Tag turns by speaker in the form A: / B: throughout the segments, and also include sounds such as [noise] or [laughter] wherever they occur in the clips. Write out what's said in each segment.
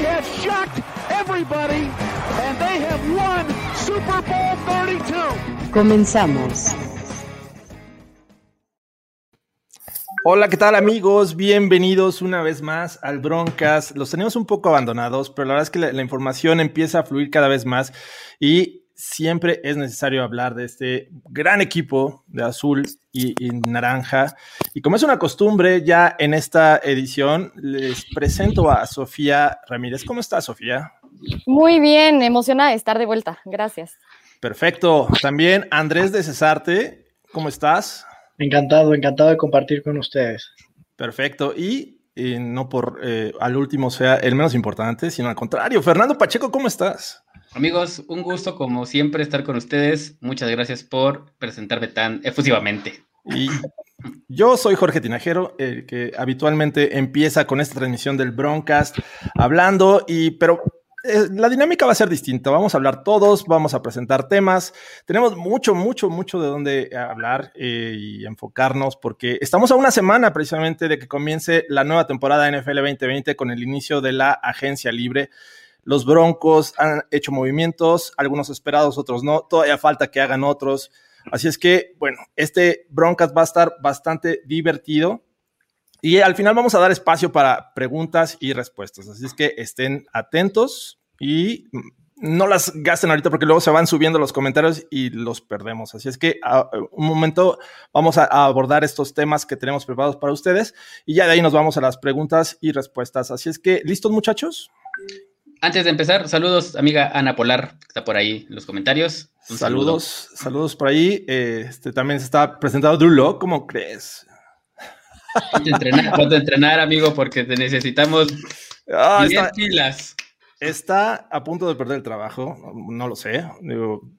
A: They have shocked everybody, and they have won Super Bowl 32.
B: Comenzamos.
C: Hola, ¿qué tal amigos? Bienvenidos una vez más al Broncas. Los tenemos un poco abandonados, pero la verdad es que la, la, información empieza a fluir cada vez más y siempre es necesario hablar de este gran equipo de azul y, y naranja. Y como es una costumbre ya en esta edición, les presento a Sofía Ramírez. ¿Cómo estás, Sofía?
D: Muy bien, emocionada de estar de vuelta. Gracias.
C: Perfecto. También Andrés de Cesarte, ¿cómo estás?
E: Encantado, encantado de compartir con ustedes.
C: Perfecto. Y, y no por eh, al último sea el menos importante, sino al contrario. Fernando Pacheco, ¿cómo estás?
F: Amigos, un gusto como siempre estar con ustedes. Muchas gracias por presentarme tan efusivamente.
C: Y yo soy Jorge Tinajero, el que habitualmente empieza con esta transmisión del Broncast hablando, y pero eh, la dinámica va a ser distinta. Vamos a hablar todos, vamos a presentar temas. Tenemos mucho, mucho, mucho de dónde hablar eh, y enfocarnos porque estamos a una semana precisamente de que comience la nueva temporada NFL 2020 con el inicio de la agencia libre. Los Broncos han hecho movimientos, algunos esperados, otros no. Todavía falta que hagan otros. Así es que, bueno, este Broncas va a estar bastante divertido. Y al final vamos a dar espacio para preguntas y respuestas. Así es que estén atentos y no las gasten ahorita porque luego se van subiendo los comentarios y los perdemos. Así es que a un momento vamos a, a, abordar estos temas que tenemos preparados para ustedes y ya de ahí nos vamos a las preguntas y respuestas. Así es que, ¿listos muchachos?
F: Antes de empezar, saludos, amiga Ana Polar, que está por ahí en los comentarios.
C: Un saludos, saludo. saludos por ahí. Eh, este, también se está presentando Drew Lock, ¿cómo crees?
F: Ponte a entrenar, ponte a entrenar, amigo, porque te necesitamos
C: ah,
F: bien
C: está,
F: pilas.
C: Está a punto de perder el trabajo, no lo sé. Digo,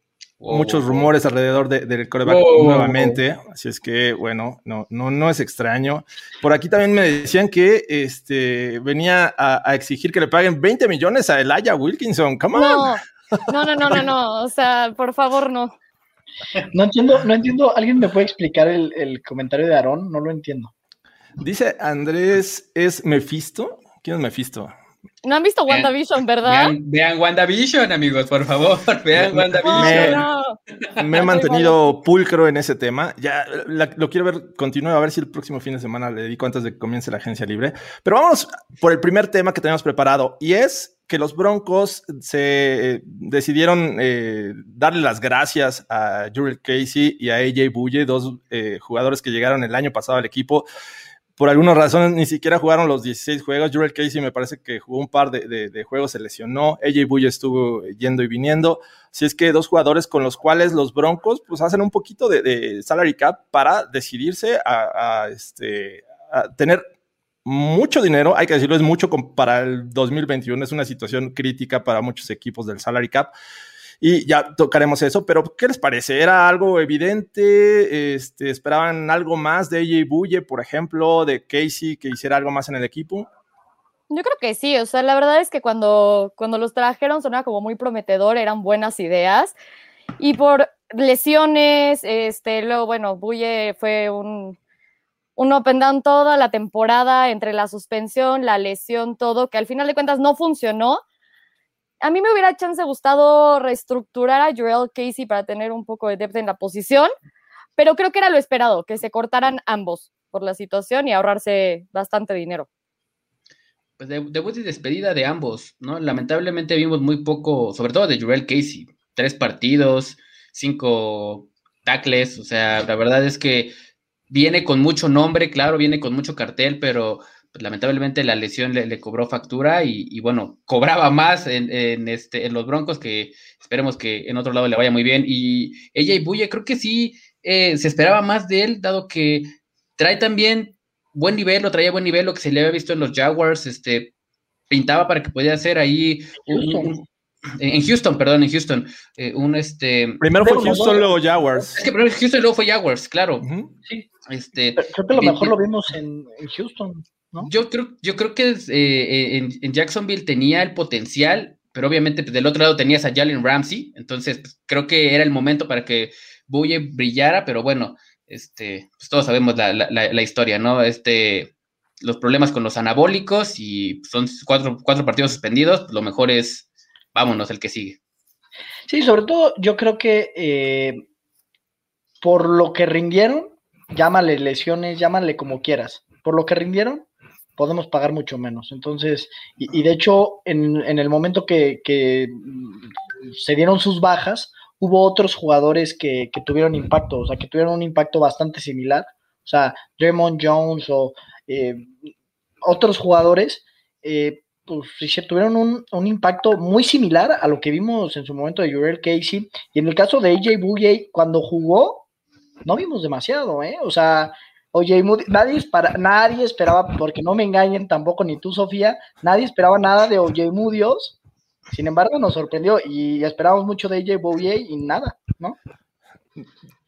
C: wow, muchos rumores wow. alrededor de, del coreback wow, nuevamente, así es que, bueno, no, no, no es extraño. Por aquí también me decían que este, venía a, a exigir que le paguen 20 millones a Elijah Wilkinson. Come on.
D: No, no, no, no, no, no. o sea, por favor, no.
E: No entiendo, no entiendo. ¿Alguien me puede explicar el, el comentario de Aarón? No lo entiendo.
C: Dice Andrés, ¿es Mephisto? ¿Quién es Mephisto?
D: No han visto WandaVision, ¿verdad?
F: Vean, vean, WandaVision, amigos, por favor. [laughs] Vean WandaVision.
C: Me, he mantenido pulcro en ese tema. Ya la, lo quiero ver, continúo a ver si el próximo fin de semana le dedico antes de que comience la agencia libre. Pero vamos por el primer tema que tenemos preparado y es que los Broncos se decidieron eh, darle las gracias a Jurel Casey y a AJ Bulle, dos eh, jugadores que llegaron el año pasado al equipo por algunas razones ni siquiera jugaron los 16 juegos. Jurel Casey me parece que jugó un par de, de, de juegos, se lesionó. AJ Bull estuvo yendo y viniendo. Así es que dos jugadores con los cuales los Broncos pues hacen un poquito de, salary cap para decidirse a, a, este, a tener mucho dinero, hay que decirlo, es mucho para el 2021, es una situación crítica para muchos equipos del salary cap y ya tocaremos eso, pero ¿qué les parece? ¿Era algo evidente? Este, ¿Esperaban algo más de AJ Bulle, por ejemplo, de Casey, que hiciera algo más en el equipo?
D: Yo creo que sí, o sea, la verdad es que cuando, cuando los trajeron sonaba como muy prometedor, eran buenas ideas, y por lesiones, este, luego, bueno, Bulle fue un, un open down toda la temporada entre la suspensión, la lesión, todo, que al final de cuentas no funcionó, a mí me hubiera chance gustado reestructurar a Joel Casey para tener un poco de depth en la posición, pero creo que era lo esperado, que se cortaran ambos por la situación y ahorrarse bastante dinero.
F: Pues debut y despedida de ambos, ¿no? Lamentablemente vimos muy poco, sobre todo de Joel Casey, tres partidos, cinco tackles, o sea, la verdad es que viene con mucho nombre, claro, viene con mucho cartel, pero pues, lamentablemente la lesión le, le cobró factura y, y, bueno, cobraba más en, en, este, en los Broncos que esperemos que en otro lado le vaya muy bien. Y ella y Buye, creo que sí eh, se esperaba más de él, dado que trae también buen nivel, lo traía buen nivel, lo que se le había visto en los Jaguars, este, pintaba para que pudiera ser ahí en Houston, perdón, en Houston, eh, un este.
C: Primero fue Houston, luego Jaguars.
F: Es que primero Houston y luego fue Jaguars, claro.
E: Sí. Este, creo que lo mejor lo vimos en, Houston, ¿no?
F: Yo creo, yo creo que eh, en, Jacksonville tenía el potencial, pero obviamente pues, del otro lado tenías a Jalen Ramsey, entonces pues, creo que era el momento para que Buye brillara, pero bueno, este, pues todos sabemos la, la, historia, ¿no? Este, los problemas con los anabólicos y son cuatro, cuatro partidos suspendidos, lo mejor es vámonos, el que sigue.
E: Sí, sobre todo yo creo que eh, por lo que rindieron, llámale lesiones, llámale como quieras, por lo que rindieron, podemos pagar mucho menos. Entonces, y, de hecho, en, el momento que, se dieron sus bajas, hubo otros jugadores que, tuvieron impacto, o sea, que tuvieron un impacto bastante similar. O sea, Draymond Jones o eh, otros jugadores eh, pues tuvieron un, impacto muy similar a lo que vimos en su momento de Jurel Casey. Y en el caso de AJ Bouye, cuando jugó, no vimos demasiado, ¿eh? O sea, oye, nadie, nadie esperaba, porque no me engañen tampoco ni tú, Sofía, nadie esperaba nada de OJ Mudios. Sin embargo, nos sorprendió y esperábamos mucho de AJ Bouye y nada, ¿no?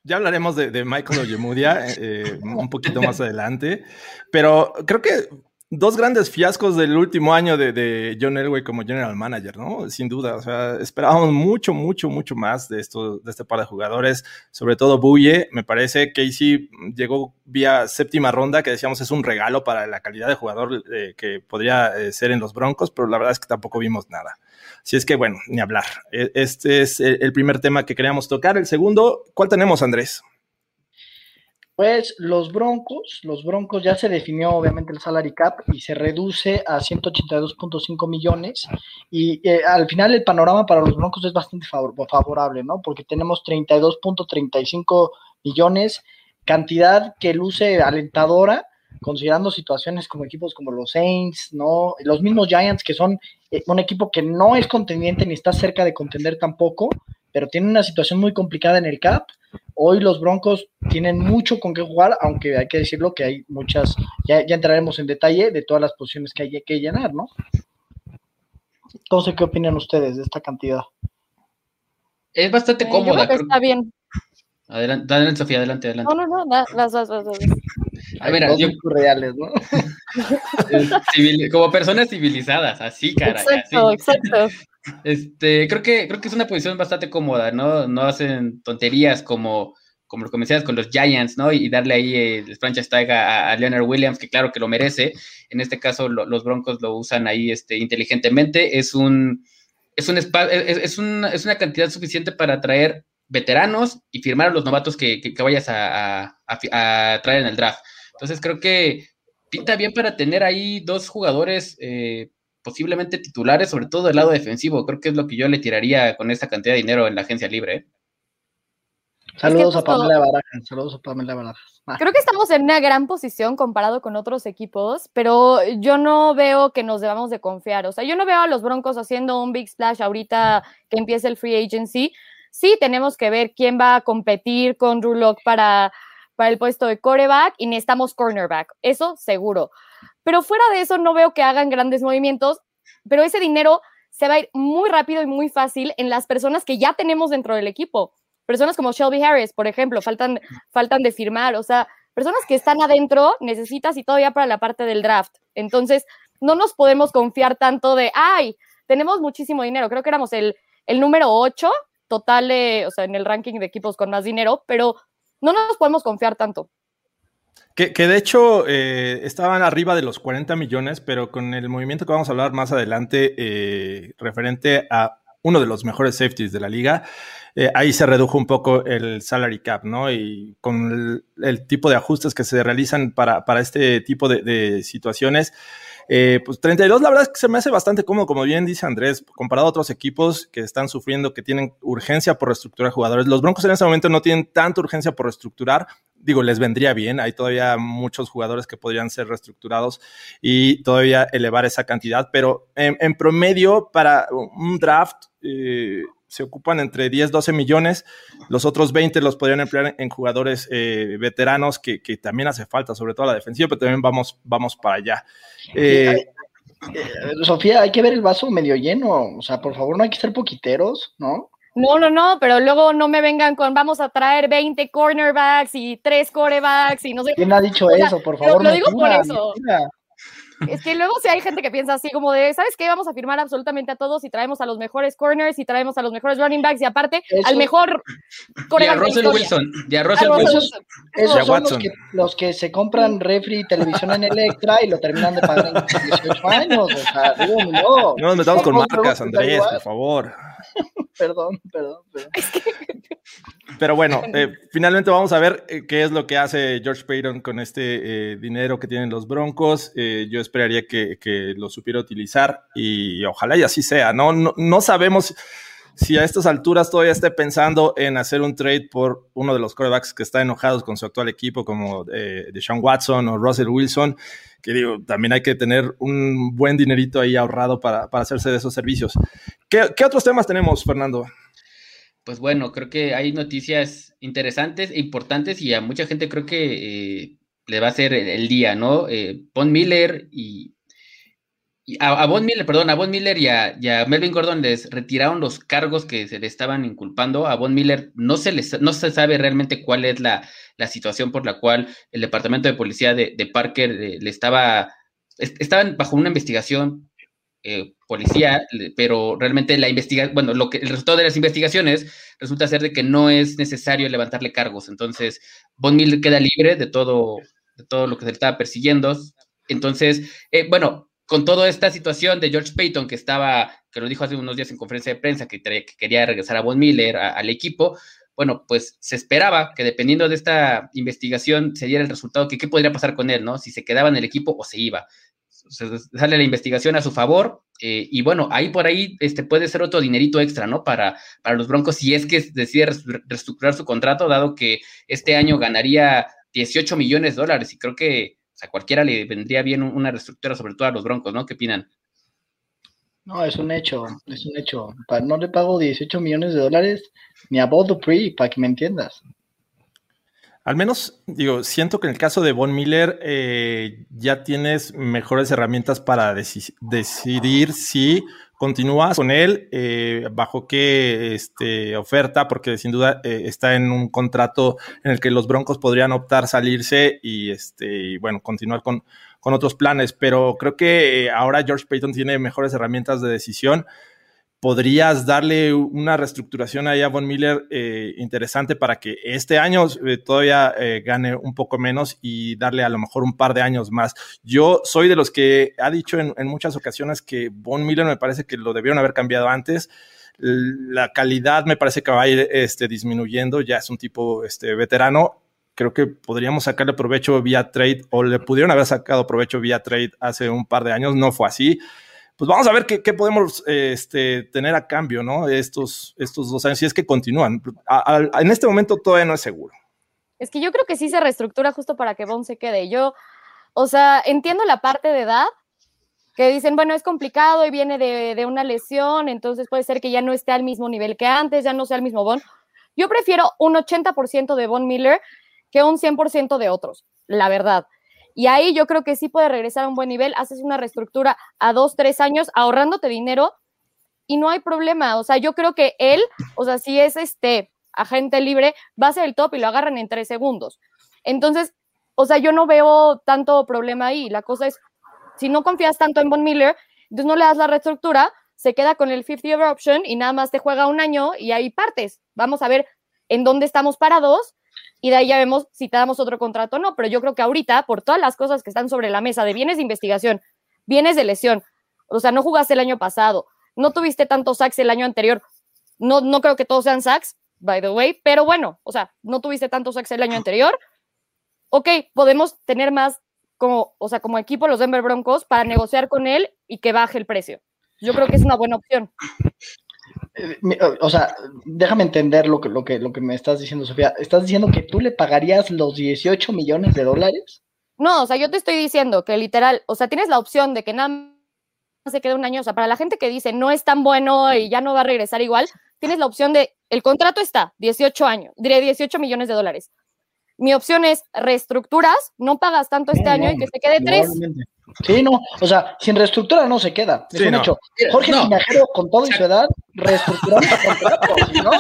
C: Ya hablaremos de, Michael Ojemudia eh, un poquito más adelante, pero creo que dos grandes fiascos del último año de, John Elway como general manager, ¿no? Sin duda, o sea, esperábamos mucho, mucho, mucho más de, esto, de este par de jugadores, sobre todo Buye, me parece que Casey llegó vía séptima ronda, que decíamos es un regalo para la calidad de jugador eh, que podría eh, ser en los Broncos, pero la verdad es que tampoco vimos nada. Así es que, bueno, ni hablar. E, este es el primer tema que queríamos tocar. El segundo, ¿cuál tenemos, Andrés?
E: Pues los Broncos, los Broncos ya se definió obviamente el salary cap y se reduce a 182.5 millones y eh, al final el panorama para los Broncos es bastante favorable, ¿no? Porque tenemos 32.35 millones, cantidad que luce alentadora considerando situaciones como equipos como los Saints, ¿no? Los mismos Giants que son eh, un equipo que no es contendiente ni está cerca de contender tampoco, pero tiene una situación muy complicada en el cap Hoy los Broncos tienen mucho con qué jugar, aunque hay que decirlo que hay muchas, ya, entraremos en detalle de todas las posiciones que hay que llenar, ¿no? Entonces, ¿qué opinan ustedes de esta cantidad?
F: Es bastante eh, cómoda.
D: está bien.
F: Adelante, adelante, Sofía, adelante, adelante.
D: No, no, no, las vas, vas,
E: A ver, yo... reales, ¿no? [laughs]
F: como personas civilizadas, así, cara.
D: Exacto, exacto.
F: Este, creo que, creo que es una posición bastante cómoda, ¿no? No hacen tonterías como, como lo que con los Giants, ¿no? Y darle ahí el franchise tag a, Leonard Williams, que claro que lo merece. En este caso, los Broncos lo usan ahí este, inteligentemente. Es un, es un, es, es, es una cantidad suficiente para atraer veteranos y firmar a los novatos que, que, vayas a, a, traer en el draft. Entonces creo que pinta bien para tener ahí dos jugadores eh, posiblemente titulares, sobre todo del lado defensivo. Creo que es lo que yo le tiraría con esta cantidad de dinero en la agencia libre. ¿eh?
E: Saludos a Pamela Barajas. Saludos a Pamela Barajas.
D: Ah. Creo que estamos en una gran posición comparado con otros equipos, pero yo no veo que nos debamos de confiar. O sea, yo no veo a los Broncos haciendo un big splash ahorita que empiece el free agency. Sí, tenemos que ver quién va a competir con Rulock para, para el puesto de coreback y necesitamos cornerback. Eso seguro. Pero fuera de eso, no veo que hagan grandes movimientos, pero ese dinero se va a ir muy rápido y muy fácil en las personas que ya tenemos dentro del equipo. Personas como Shelby Harris, por ejemplo, faltan, faltan de firmar, o sea, personas que están adentro necesitas y todavía para la parte del draft. Entonces, no nos podemos confiar tanto de, ay, tenemos muchísimo dinero. Creo que éramos el, el número 8 total, o sea, en el ranking de equipos con más dinero, pero no nos podemos confiar tanto.
C: Que, de hecho eh, estaban arriba de los 40 millones, pero con el movimiento que vamos a hablar más adelante, eh, referente a uno de los mejores safeties de la liga, eh, ahí se redujo un poco el salary cap, ¿no? Y con el, tipo de ajustes que se realizan para, para este tipo de, situaciones, pues 32, la verdad es que se me hace bastante cómodo, como bien dice Andrés, comparado a otros equipos que están sufriendo, que tienen urgencia por reestructurar jugadores. Los Broncos en ese momento no tienen tanta urgencia por reestructurar. Digo, les vendría bien. Hay todavía muchos jugadores que podrían ser reestructurados y todavía elevar esa cantidad, pero en, promedio para un draft, eh, se ocupan entre 10, 12 millones. Los otros 20 los podrían emplear en jugadores eh, veteranos que, también hace falta, sobre todo la defensiva, pero también vamos, vamos para allá.
E: Eh, Eh, Sofía, hay que ver el vaso medio lleno. O sea, por favor, no hay que ser poquiteros, ¿no?
D: No, no, no, pero luego no me vengan con vamos a traer 20 cornerbacks y 3 corebacks y no sé.
E: ¿Quién ha dicho
D: O sea,
E: eso? Por favor,
D: lo digo por eso.
E: mentira.
D: Es que luego si hay gente que piensa así como de, ¿sabes qué? Vamos a firmar absolutamente a todos y traemos a los mejores corners y traemos a los mejores running backs y aparte
E: Eso-
D: al mejor
F: Y a
D: coreback de
F: Russell. Wilson. Y a
D: A
F: Russell Wilson.
D: Wilson.
E: Esos
C: Y a
E: son los
C: Watson.
E: que, los que se compran [laughs] refri y televisión en Electra y lo terminan de pagar en 18 años. O sea, digo, no.
C: No nos metamos con marcas, Andrés, por favor. [laughs]
E: Perdón, perdón, perdón. [laughs]
C: Pero bueno, eh, finalmente vamos a ver eh, qué es lo que hace George Payton con este eh, dinero que tienen los Broncos. Eh, yo esperaría que, que lo supiera utilizar y ojalá y así sea. No, no, no sabemos si a estas alturas todavía esté pensando en hacer un trade por uno de los quarterbacks que está enojados con su actual equipo, como eh, Deshaun Watson o Russell Wilson, que digo, también hay que tener un buen dinerito ahí ahorrado para, para hacerse de esos servicios. ¿Qué, otros temas tenemos, Fernando?
F: Pues bueno, creo que hay noticias interesantes e importantes y a mucha gente creo que eh, le va a ser el, día, ¿no? Eh, Miller y a, a Von Miller, perdón, a Von Miller y a, y a Melvin Gordon les retiraron los cargos que se le estaban inculpando. A Von Miller no se, les, no se sabe realmente cuál es la, la situación por la cual el departamento de policía de, de Parker eh, le estaba, est- estaban bajo una investigación eh, policía, pero realmente la investigación, bueno, lo que el resultado de las investigaciones resulta ser de que no es necesario levantarle cargos. Entonces, Von Miller queda libre de todo, de todo lo que se le estaba persiguiendo. Entonces, eh, bueno, con toda esta situación de George Payton, que estaba, que lo dijo hace unos días en conferencia de prensa, que, quería regresar a Von Miller al equipo, bueno, pues se esperaba que dependiendo de esta investigación se diera el resultado que qué podría pasar con él, ¿no? Si se quedaba en el equipo o se iba. Se- sale la investigación a su favor eh, y bueno, ahí por ahí este, puede ser otro dinerito extra, ¿no? Para, para los Broncos si es que decide reestructurar su contrato, dado que este año ganaría 18 millones de dólares y creo que a cualquiera le vendría bien un- una reestructura, sobre todo a los Broncos, ¿no? ¿Qué opinan?
E: No, es un hecho, es un hecho. No le pago 18 millones de dólares ni a Bob Dupree, para que me entiendas.
C: Al menos, digo, siento que en el caso de Von Miller eh, ya tienes mejores herramientas para deci- decidir si continúas con él, eh, bajo qué este, oferta, porque sin duda eh, está en un contrato en el que los Broncos podrían optar salirse y, este, y, bueno, continuar con, con otros planes. Pero creo que eh, ahora George Payton tiene mejores herramientas de decisión podrías darle una reestructuración ahí a Von Miller eh, interesante para que este año eh, todavía eh, gane un poco menos y darle a lo mejor un par de años más. Yo soy de los que ha dicho en, en muchas ocasiones que Von Miller me parece que lo debieron haber cambiado antes. La calidad me parece que va a ir este, disminuyendo, ya es un tipo este, veterano. Creo que podríamos sacarle provecho vía trade o le pudieron haber sacado provecho vía trade hace un par de años, no fue así pues vamos a ver qué, podemos este, tener a cambio, ¿no? Estos, estos dos años, si es que continúan. En este momento todavía no es seguro.
D: Es que yo creo que sí se reestructura justo para que Bond se quede. Yo, o sea, entiendo la parte de edad, que dicen, bueno, es complicado y viene de, de, una lesión, entonces puede ser que ya no esté al mismo nivel que antes, ya no sea el mismo Bond. Yo prefiero un 80% de Von Miller que un 100% de otros, la verdad. Y ahí yo creo que sí puede regresar a un buen nivel, haces una reestructura a dos, tres años, ahorrándote dinero y no hay problema. O sea, yo creo que él, o sea, si es este agente libre, va a ser el top y lo agarran en tres segundos. Entonces, o sea, yo no veo tanto problema ahí. La cosa es, si no confías tanto en Von Miller, entonces no le das la reestructura, se queda con el 50 year option y nada más te juega un año y ahí partes. Vamos a ver en dónde estamos parados y de ahí ya vemos si te damos otro contrato o no. Pero yo creo que ahorita, por todas las cosas que están sobre la mesa de bienes de investigación, bienes de lesión, o sea, no jugaste el año pasado, no tuviste tantos sacks el año anterior, no, no creo que todos sean sacks, by the way, pero bueno, o sea, no tuviste tantos sacks el año anterior, ok, podemos tener más como, o sea, como equipo los Denver Broncos para negociar con él y que baje el precio. Yo creo que es una buena opción.
E: O sea, déjame entender lo que, lo, que, lo que me estás diciendo, Sofía. ¿Estás diciendo que tú le pagarías los 18 millones de dólares?
D: No, o sea, yo te estoy diciendo que literal, o sea, tienes la opción de que nada se quede un año. O sea, para la gente que dice no es tan bueno y ya no va a regresar igual, tienes la opción de el contrato está 18 años, diré 18 millones de dólares. Mi opción es reestructuras, no pagas tanto este
E: No,
D: año
E: no,
D: y que se quede tres.
E: Sí, no, o sea, sin reestructura no se queda. Es
C: Sí,
E: un
C: no.
E: hecho. Jorge
F: No.
E: Tinajero, con todo y su edad, reestructurando el contrato. Si no,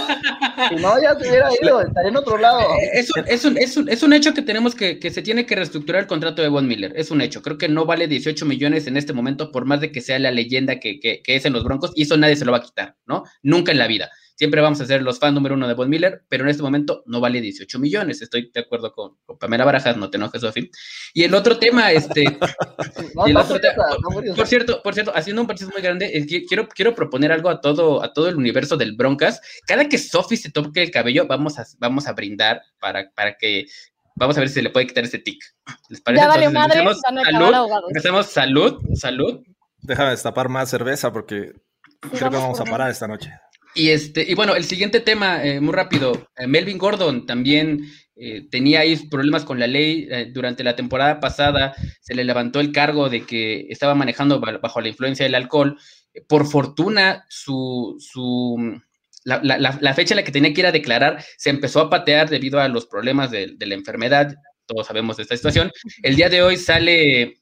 E: si no, ya se hubiera ido, estaría en otro lado.
F: Eh, Es un, es, un, es, un, es un hecho que tenemos que, que se tiene que reestructurar el contrato de Von Miller. Es un hecho. Creo que no vale 18 millones en este momento, por más de que sea la leyenda que, que, que es en los Broncos, y eso nadie se lo va a quitar, ¿no? Nunca en la vida. Siempre vamos a ser los fans número uno de Von Miller, pero en este momento no vale 18 millones. Estoy de acuerdo con, con Pamela Barajas, no te enojes, Sofi. Y el otro tema, este, [laughs]
E: No,
F: y el
E: no,
F: otro
E: por
F: tema- cierto, por cierto, haciendo un partido muy grande, es que quiero, quiero proponer algo a todo, a todo el universo del Broncas. Cada que Sophie se toque el cabello, vamos a, vamos a brindar para, para que vamos a ver si se le puede quitar ese tic. ¿Les parece?
D: Ya valió
F: Entonces,
D: madre,
F: salud, salud, salud.
C: Déjame destapar más cerveza porque creo que
D: vamos
C: a parar esta noche.
F: Y este, y bueno, el siguiente tema, eh, muy rápido. Eh, Melvin Gordon también eh, tenía ahí problemas con la ley. eh, durante la temporada pasada se le levantó el cargo de que estaba manejando ba- bajo la influencia del alcohol. Por fortuna, su, su la, la- la- la fecha en la que tenía que ir a declarar se empezó a patear debido a los problemas de, de la enfermedad. Todos sabemos de esta situación. El día de hoy sale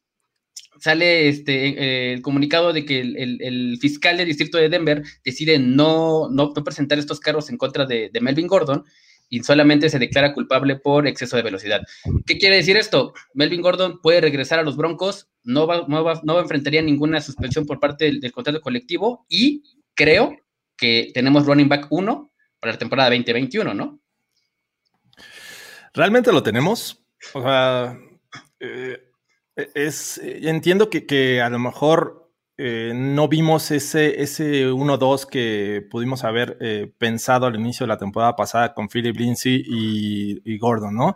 F: sale este, eh, el comunicado de que el, el- fiscal del distrito de Denver decide no, no presentar estos cargos en contra de, de Melvin Gordon y solamente se declara culpable por exceso de velocidad. ¿Qué quiere decir esto? Melvin Gordon puede regresar a los Broncos, no va, no va, no enfrentaría ninguna suspensión por parte del, del contrato colectivo y creo que tenemos running back 1 para la temporada 2021, ¿no?
C: ¿Realmente lo tenemos? O sea, eh, es, eh, entiendo que, que a lo mejor eh, no vimos ese, ese 1-2 que pudimos haber eh, pensado al inicio de la temporada pasada con Philip Lindsay y, y Gordon, ¿no?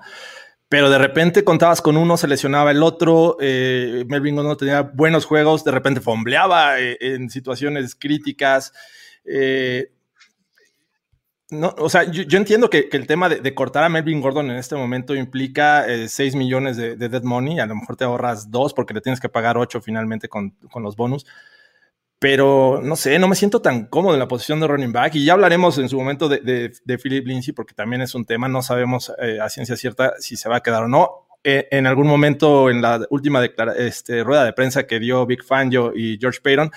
C: Pero de repente contabas con uno, se lesionaba el otro, Melvin Gordon tenía buenos juegos, de repente fombleaba en situaciones críticas. No, o sea, yo, entiendo que, el tema de, cortar a Melvin Gordon en este momento implica eh, 6 millones de, de dead money. A lo mejor te ahorras 2 porque le tienes que pagar 8 finalmente con, los bonus. Pero no sé, no me siento tan cómodo en la posición de running back. Y ya hablaremos en su momento de, Philip Lindsay porque también es un tema. No sabemos eh, a ciencia cierta si se va a quedar o no. Eh, en algún momento, en la última este, rueda de prensa que dio Big Fangio y George Payton,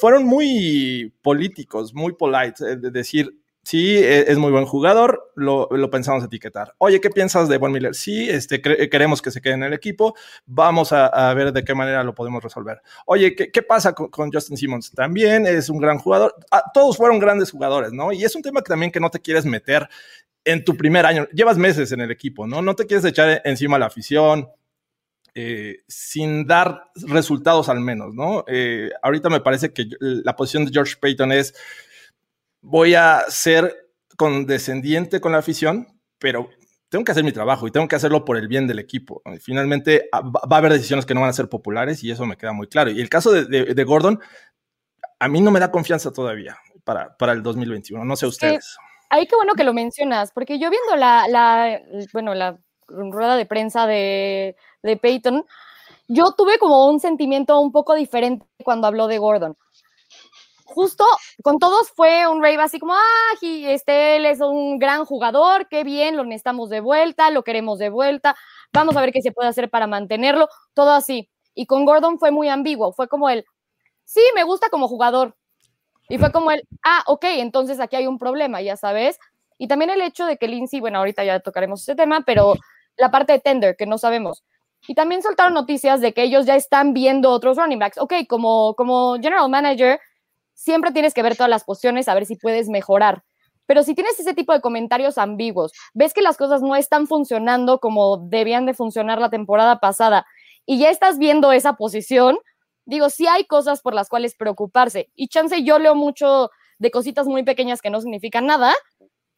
C: fueron, muy políticos, muy polite, eh, de decir, sí, e- es muy buen jugador, lo, pensamos etiquetar. Oye, ¿qué piensas de Von Miller? Sí, este, queremos que se quede en el equipo, vamos a, ver de qué manera lo podemos resolver. Oye, ¿qué, pasa con, Justin Simmons? También es un gran jugador. Todos fueron grandes jugadores, ¿no? Y es un tema que también que no te quieres meter en tu primer año. Llevas meses en el equipo, ¿no? No te quieres echar encima a la afición. eh, sin dar resultados al menos, ¿no? Eh, ahorita me parece que la posición de George Payton es voy a ser condescendiente con la afición, pero tengo que hacer mi trabajo y tengo que hacerlo por el bien del equipo. Finalmente ah, va a haber decisiones que no van a ser populares y eso me queda muy claro. Y el caso de, de- de Gordon, a mí no me da confianza todavía para, para el 2021. No sé ustedes.
D: Ahí qué bueno que lo mencionas, porque yo viendo la, la bueno, la rueda de prensa de, de Peyton, yo tuve como un sentimiento un poco diferente cuando habló de Gordon. Justo con todos fue un rave así como, ah, este, él es un gran jugador, qué bien, lo necesitamos de vuelta, lo queremos de vuelta, vamos a ver qué se puede hacer para mantenerlo, todo así. Y con Gordon fue muy ambiguo, fue como el, sí, me gusta como jugador, y fue como el, ah, ok, entonces aquí hay un problema, ya sabes. Y también el hecho de que Lindsay, bueno, ahorita ya tocaremos ese tema, pero la parte de tender, que no sabemos. Y también soltaron noticias de que ellos ya están viendo otros running backs. Ok, como, como general manager, siempre tienes que ver todas las posiciones, a ver si puedes mejorar. Pero si tienes ese tipo de comentarios ambiguos, ves que las cosas no están funcionando como debían de funcionar la temporada pasada y ya estás viendo esa posición, digo, sí hay cosas por las cuales preocuparse. Y chance, yo leo mucho de cositas muy pequeñas que no significan nada,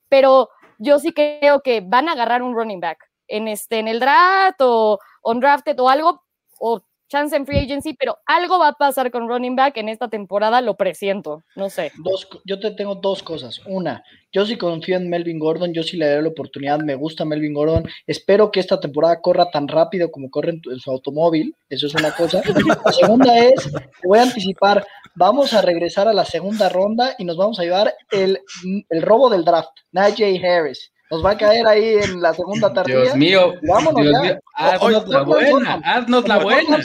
D: pero yo sí creo que van a agarrar un running back en, este, en el draft o undrafted o algo, o chance en free agency, pero algo va a pasar con running back en esta temporada, lo presiento, no sé.
E: Dos, yo te tengo dos cosas. Una, yo sí confío en Melvin Gordon, yo sí le daré la oportunidad, me gusta Melvin Gordon. Espero que esta temporada corra tan rápido como corre en, su automóvil, eso es una cosa. La segunda es, voy a anticipar, vamos a regresar a la segunda ronda y nos vamos a llevar el, el robo del draft, Najee Harris. Nos va a caer ahí en la segunda tarde.
F: Dios mío,
E: Vámonos
F: Dios
E: ya.
F: mío, haznos la buena, haznos la buena.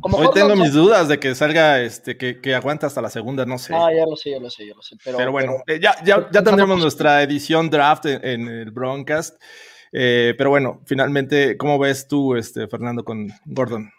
C: Hoy tengo mis dudas de que salga, este, que, que aguanta hasta la segunda, no sé.
E: Ah, ya lo sé, ya lo sé, ya lo sé. Pero,
C: pero bueno,
E: pero-
C: eh, ya, ya, ya tendremos nuestra edición draft en, en el Broncast. Eh, pero bueno, finalmente, ¿cómo ves tú, este, Fernando, con Gordon?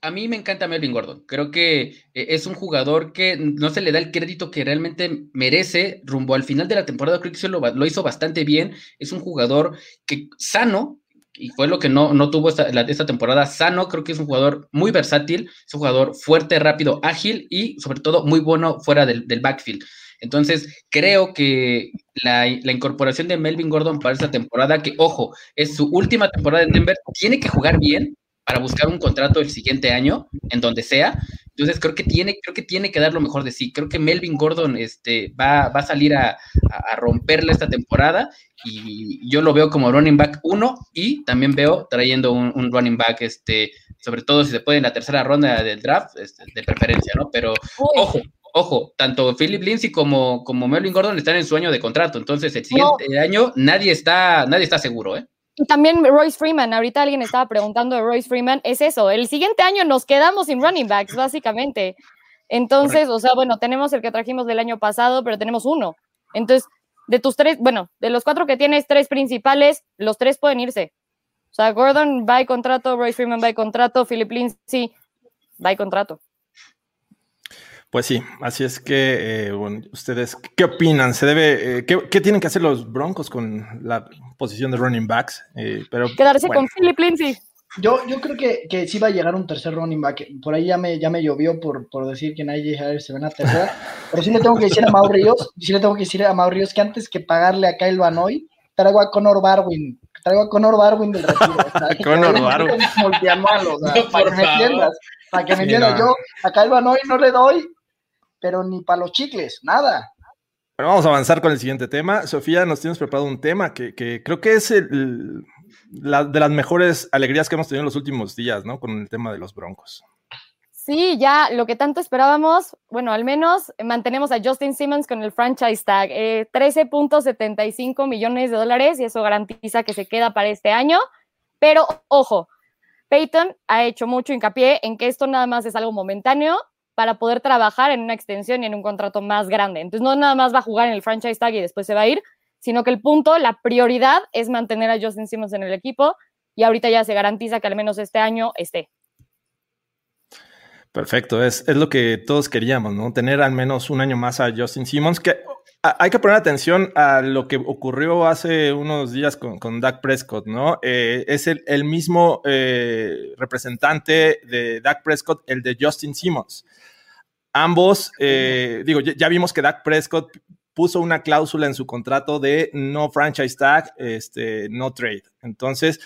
F: A mí me encanta Melvin Gordon. Creo que eh, es un jugador que no se le da el crédito que realmente merece rumbo al final de la temporada. Creo que se lo, hizo bastante bien. Es un jugador que sano, y fue lo que no, no tuvo esta, temporada, sano. Creo que es un jugador muy versátil, es un jugador fuerte, rápido, ágil y sobre todo muy bueno fuera del, del backfield. Entonces, creo que la incorporación de Melvin Gordon para esta temporada, que ojo, es su última temporada en Denver, tiene que jugar bien para buscar un contrato el siguiente año, en donde sea. Entonces creo que tiene, creo que tiene que dar lo mejor de sí. Creo que Melvin Gordon este, va, va a salir a, a- a romperle esta temporada y yo lo veo como running back uno y también veo trayendo un, un running back, este, sobre todo si se puede en la tercera ronda del draft, este, de preferencia, ¿no? Pero ojo, ojo, tanto Philip Lindsay como, como Melvin Gordon están en su año de contrato. Entonces el siguiente año nadie está, nadie está seguro, ¿eh?
D: Y también Royce Freeman, ahorita alguien estaba preguntando de Royce Freeman, es eso, el siguiente año nos quedamos sin running backs, básicamente. Entonces, o sea, bueno, tenemos el que trajimos del año pasado, pero tenemos uno. Entonces, de tus tres, bueno, de los cuatro que tienes, tres principales, los tres pueden irse. O sea, Gordon va y contrato, Royce Freeman va y contrato, Philip Lindsay va y contrato.
C: Pues sí, así es que, eh, bueno, ustedes, ¿qué opinan? ¿Se debe, eh, qué, qué tienen que hacer los Broncos con la posición de running backs? Eh, pero,
D: Quedarse
C: bueno,
D: con Philip Lindsay.
E: Yo, yo creo que, que sí va a llegar un tercer running back. Por ahí ya me, ya me llovió por, por decir que Najee Harris se ven a tercera. [laughs] Pero sí le tengo que decir a Mau Ríos, sí le tengo que decir a Mau Ríos que antes que pagarle a Kyle Banoy, traigo a Connor Barwin. Traigo a Connor Barwin del retiro. o sea, [laughs]
C: Conor Barwin.
E: multianual, o sea, [laughs]
F: No,
E: para que me entiendas. Para que me
C: Sí,
E: entiendas.
C: no.
E: Yo a Kyle Banoy no le doy, pero ni para los chicles, nada.
C: Bueno, vamos a avanzar con el siguiente tema. Sofía, nos tienes preparado un tema que, que creo que es el- la, de las mejores alegrías que hemos tenido en los últimos días, ¿no? Con el tema de los Broncos.
D: Sí, ya lo que tanto esperábamos, bueno, al menos mantenemos a Justin Simmons con el franchise tag, eh, 13.75 millones de dólares y eso garantiza que se queda para este año. Pero ojo, Peyton ha hecho mucho hincapié en que esto nada más es algo momentáneo para poder trabajar en una extensión y en un contrato más grande. Entonces no nada más va a jugar en el franchise tag y después se va a ir, sino que el punto, la prioridad es mantener a Justin Simmons en el equipo y ahorita ya se garantiza que al menos este año esté.
C: Perfecto, es, es lo que todos queríamos, ¿no? Tener al menos un año más a Justin Simmons, que hay que poner atención a lo que ocurrió hace unos días con, con Dak Prescott, ¿no? Eh, es el, el mismo eh, representante de Dak Prescott, el de Justin Simmons. Ambos, eh, digo, ya, ya vimos que Dak Prescott puso una cláusula en su contrato de no franchise tag, este, no trade. Entonces,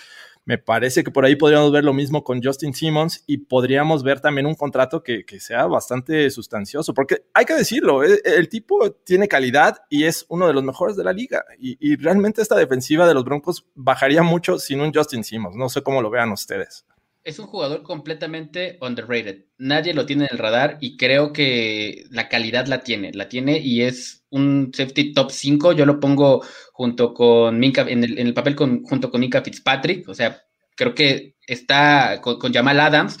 C: me parece que por ahí podríamos ver lo mismo con Justin Simmons y podríamos ver también un contrato que, que sea bastante sustancioso, porque hay que decirlo, el, el tipo tiene calidad y es uno de los mejores de la liga. Y, y realmente esta defensiva de los Broncos bajaría mucho sin un Justin Simmons. No sé cómo lo vean ustedes.
F: Es un jugador completamente underrated. Nadie lo tiene en el radar y creo que la calidad la tiene. La tiene y es un safety top 5. Yo lo pongo junto con Minka, en el, papel con, junto con Minka Fitzpatrick. O sea, creo que está con, con Jamal Adams.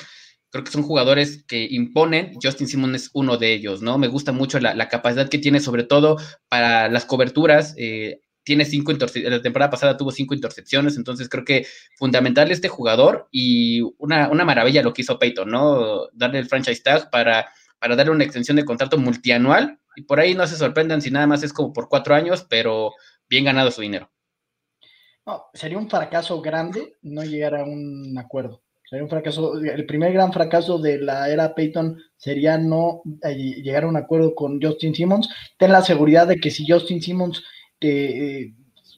F: Creo que son jugadores que imponen. Justin Simmons es uno de ellos, ¿no? Me gusta mucho la, la capacidad que tiene, sobre todo para las coberturas. Eh, tiene cinco intercepciones, la temporada pasada tuvo cinco intercepciones, entonces creo que fundamental este jugador y una, una maravilla lo que hizo Peyton, ¿no? Darle el franchise tag para, para darle una extensión de contrato multianual y por ahí no se sorprendan si nada más es como por cuatro años, pero bien ganado su dinero.
E: No, sería un fracaso grande no llegar a un acuerdo. Sería un fracaso. El primer gran fracaso de la era Peyton sería no eh, llegar a un acuerdo con Justin Simmons. Ten la seguridad de que si Justin Simmons eh,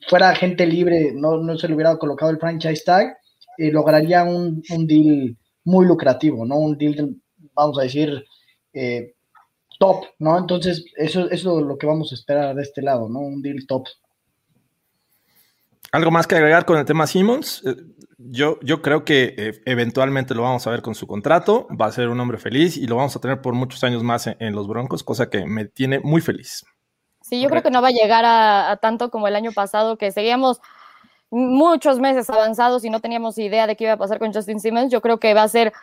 E: fuera agente libre, no, no se le hubiera colocado el franchise tag, eh, lograría un, un, deal muy lucrativo, ¿no? Un deal, vamos a decir, eh, top, ¿no? Entonces, eso, eso es lo que vamos a esperar de este lado, ¿no? Un deal top.
C: ¿Algo más que agregar con el tema Simmons? Eh, Yo, yo creo que eventualmente lo vamos a ver con su contrato, va a ser un hombre feliz y lo vamos a tener por muchos años más en los Broncos, cosa que me tiene muy feliz.
D: Sí, yo Correcto. creo que no va a llegar a, a, tanto como el año pasado, que seguíamos muchos meses avanzados y no teníamos idea de qué iba a pasar con Justin Simmons. Yo creo que va a ser,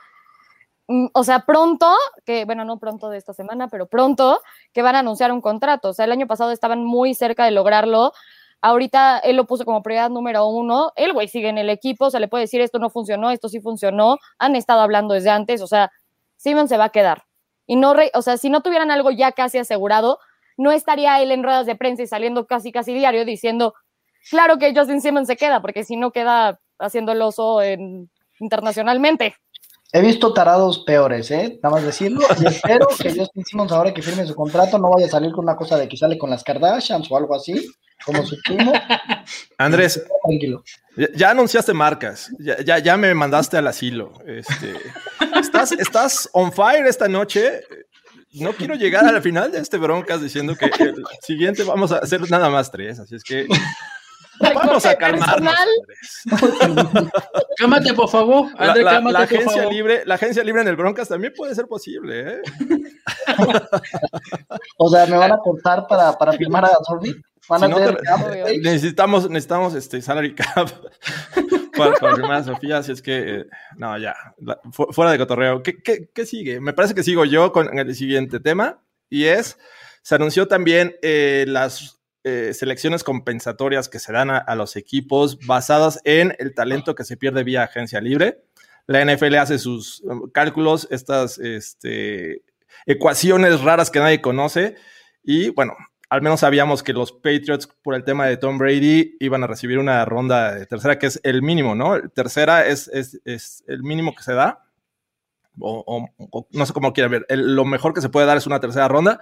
D: mm, o sea, pronto, que bueno, no pronto de esta semana, pero pronto, que van a anunciar un contrato. O sea, el año pasado estaban muy cerca de lograrlo. Ahorita él lo puso como prioridad número uno. El güey sigue en el equipo, o sea, le puede decir esto no funcionó, esto sí funcionó. Han estado hablando desde antes, o sea, Simmons se va a quedar. Y no, re, o sea, si no tuvieran algo ya casi asegurado, no estaría él en ruedas de prensa y saliendo casi casi diario diciendo, claro que Justin Simmons se queda, porque si no queda haciendo el oso en, internacionalmente.
E: He visto tarados peores, ¿eh? Nada más decirlo. Y espero que Justin Simmons, ahora que firme su contrato, no vaya a salir con una cosa de que sale con las Kardashians o algo así, como su primo.
C: Andrés,
E: Tranquilo.
C: ya, anunciaste marcas, ya, ya, ya me mandaste al asilo. Este, estás, estás on fire esta noche. No quiero llegar al final de este broncas diciendo que el siguiente vamos a hacer nada más tres, así es que vamos a calmarnos.
F: Cámate, por favor.
C: La,
F: André,
C: la-
F: cámate,
C: la
F: por
C: agencia
F: favor.
C: libre, la agencia libre en el Broncas también puede ser posible, ¿eh?
E: O sea, ¿me van a cortar para, para firmar a Sordi? ¿Van
C: Si
E: a
C: no
E: hacer
C: te-
D: Obvio.
C: necesitamos, necesitamos este salary cap para, Sofía, así es que eh, no, ya, fuera de cotorreo. ¿Qué, qué, qué sigue? Me parece que sigo yo con el siguiente tema y es, se anunció también eh, las eh, selecciones compensatorias que se dan a, a los equipos basadas en el talento que se pierde vía agencia libre. La NFL hace sus um, cálculos, estas este, ecuaciones raras que nadie conoce y bueno, al menos sabíamos que los Patriots, por el tema de Tom Brady, iban a recibir una ronda de tercera, que es el mínimo, ¿no? Tercera es, es, el mínimo que se da. O, no sé cómo quieran ver. Lo mejor que se puede dar es una tercera ronda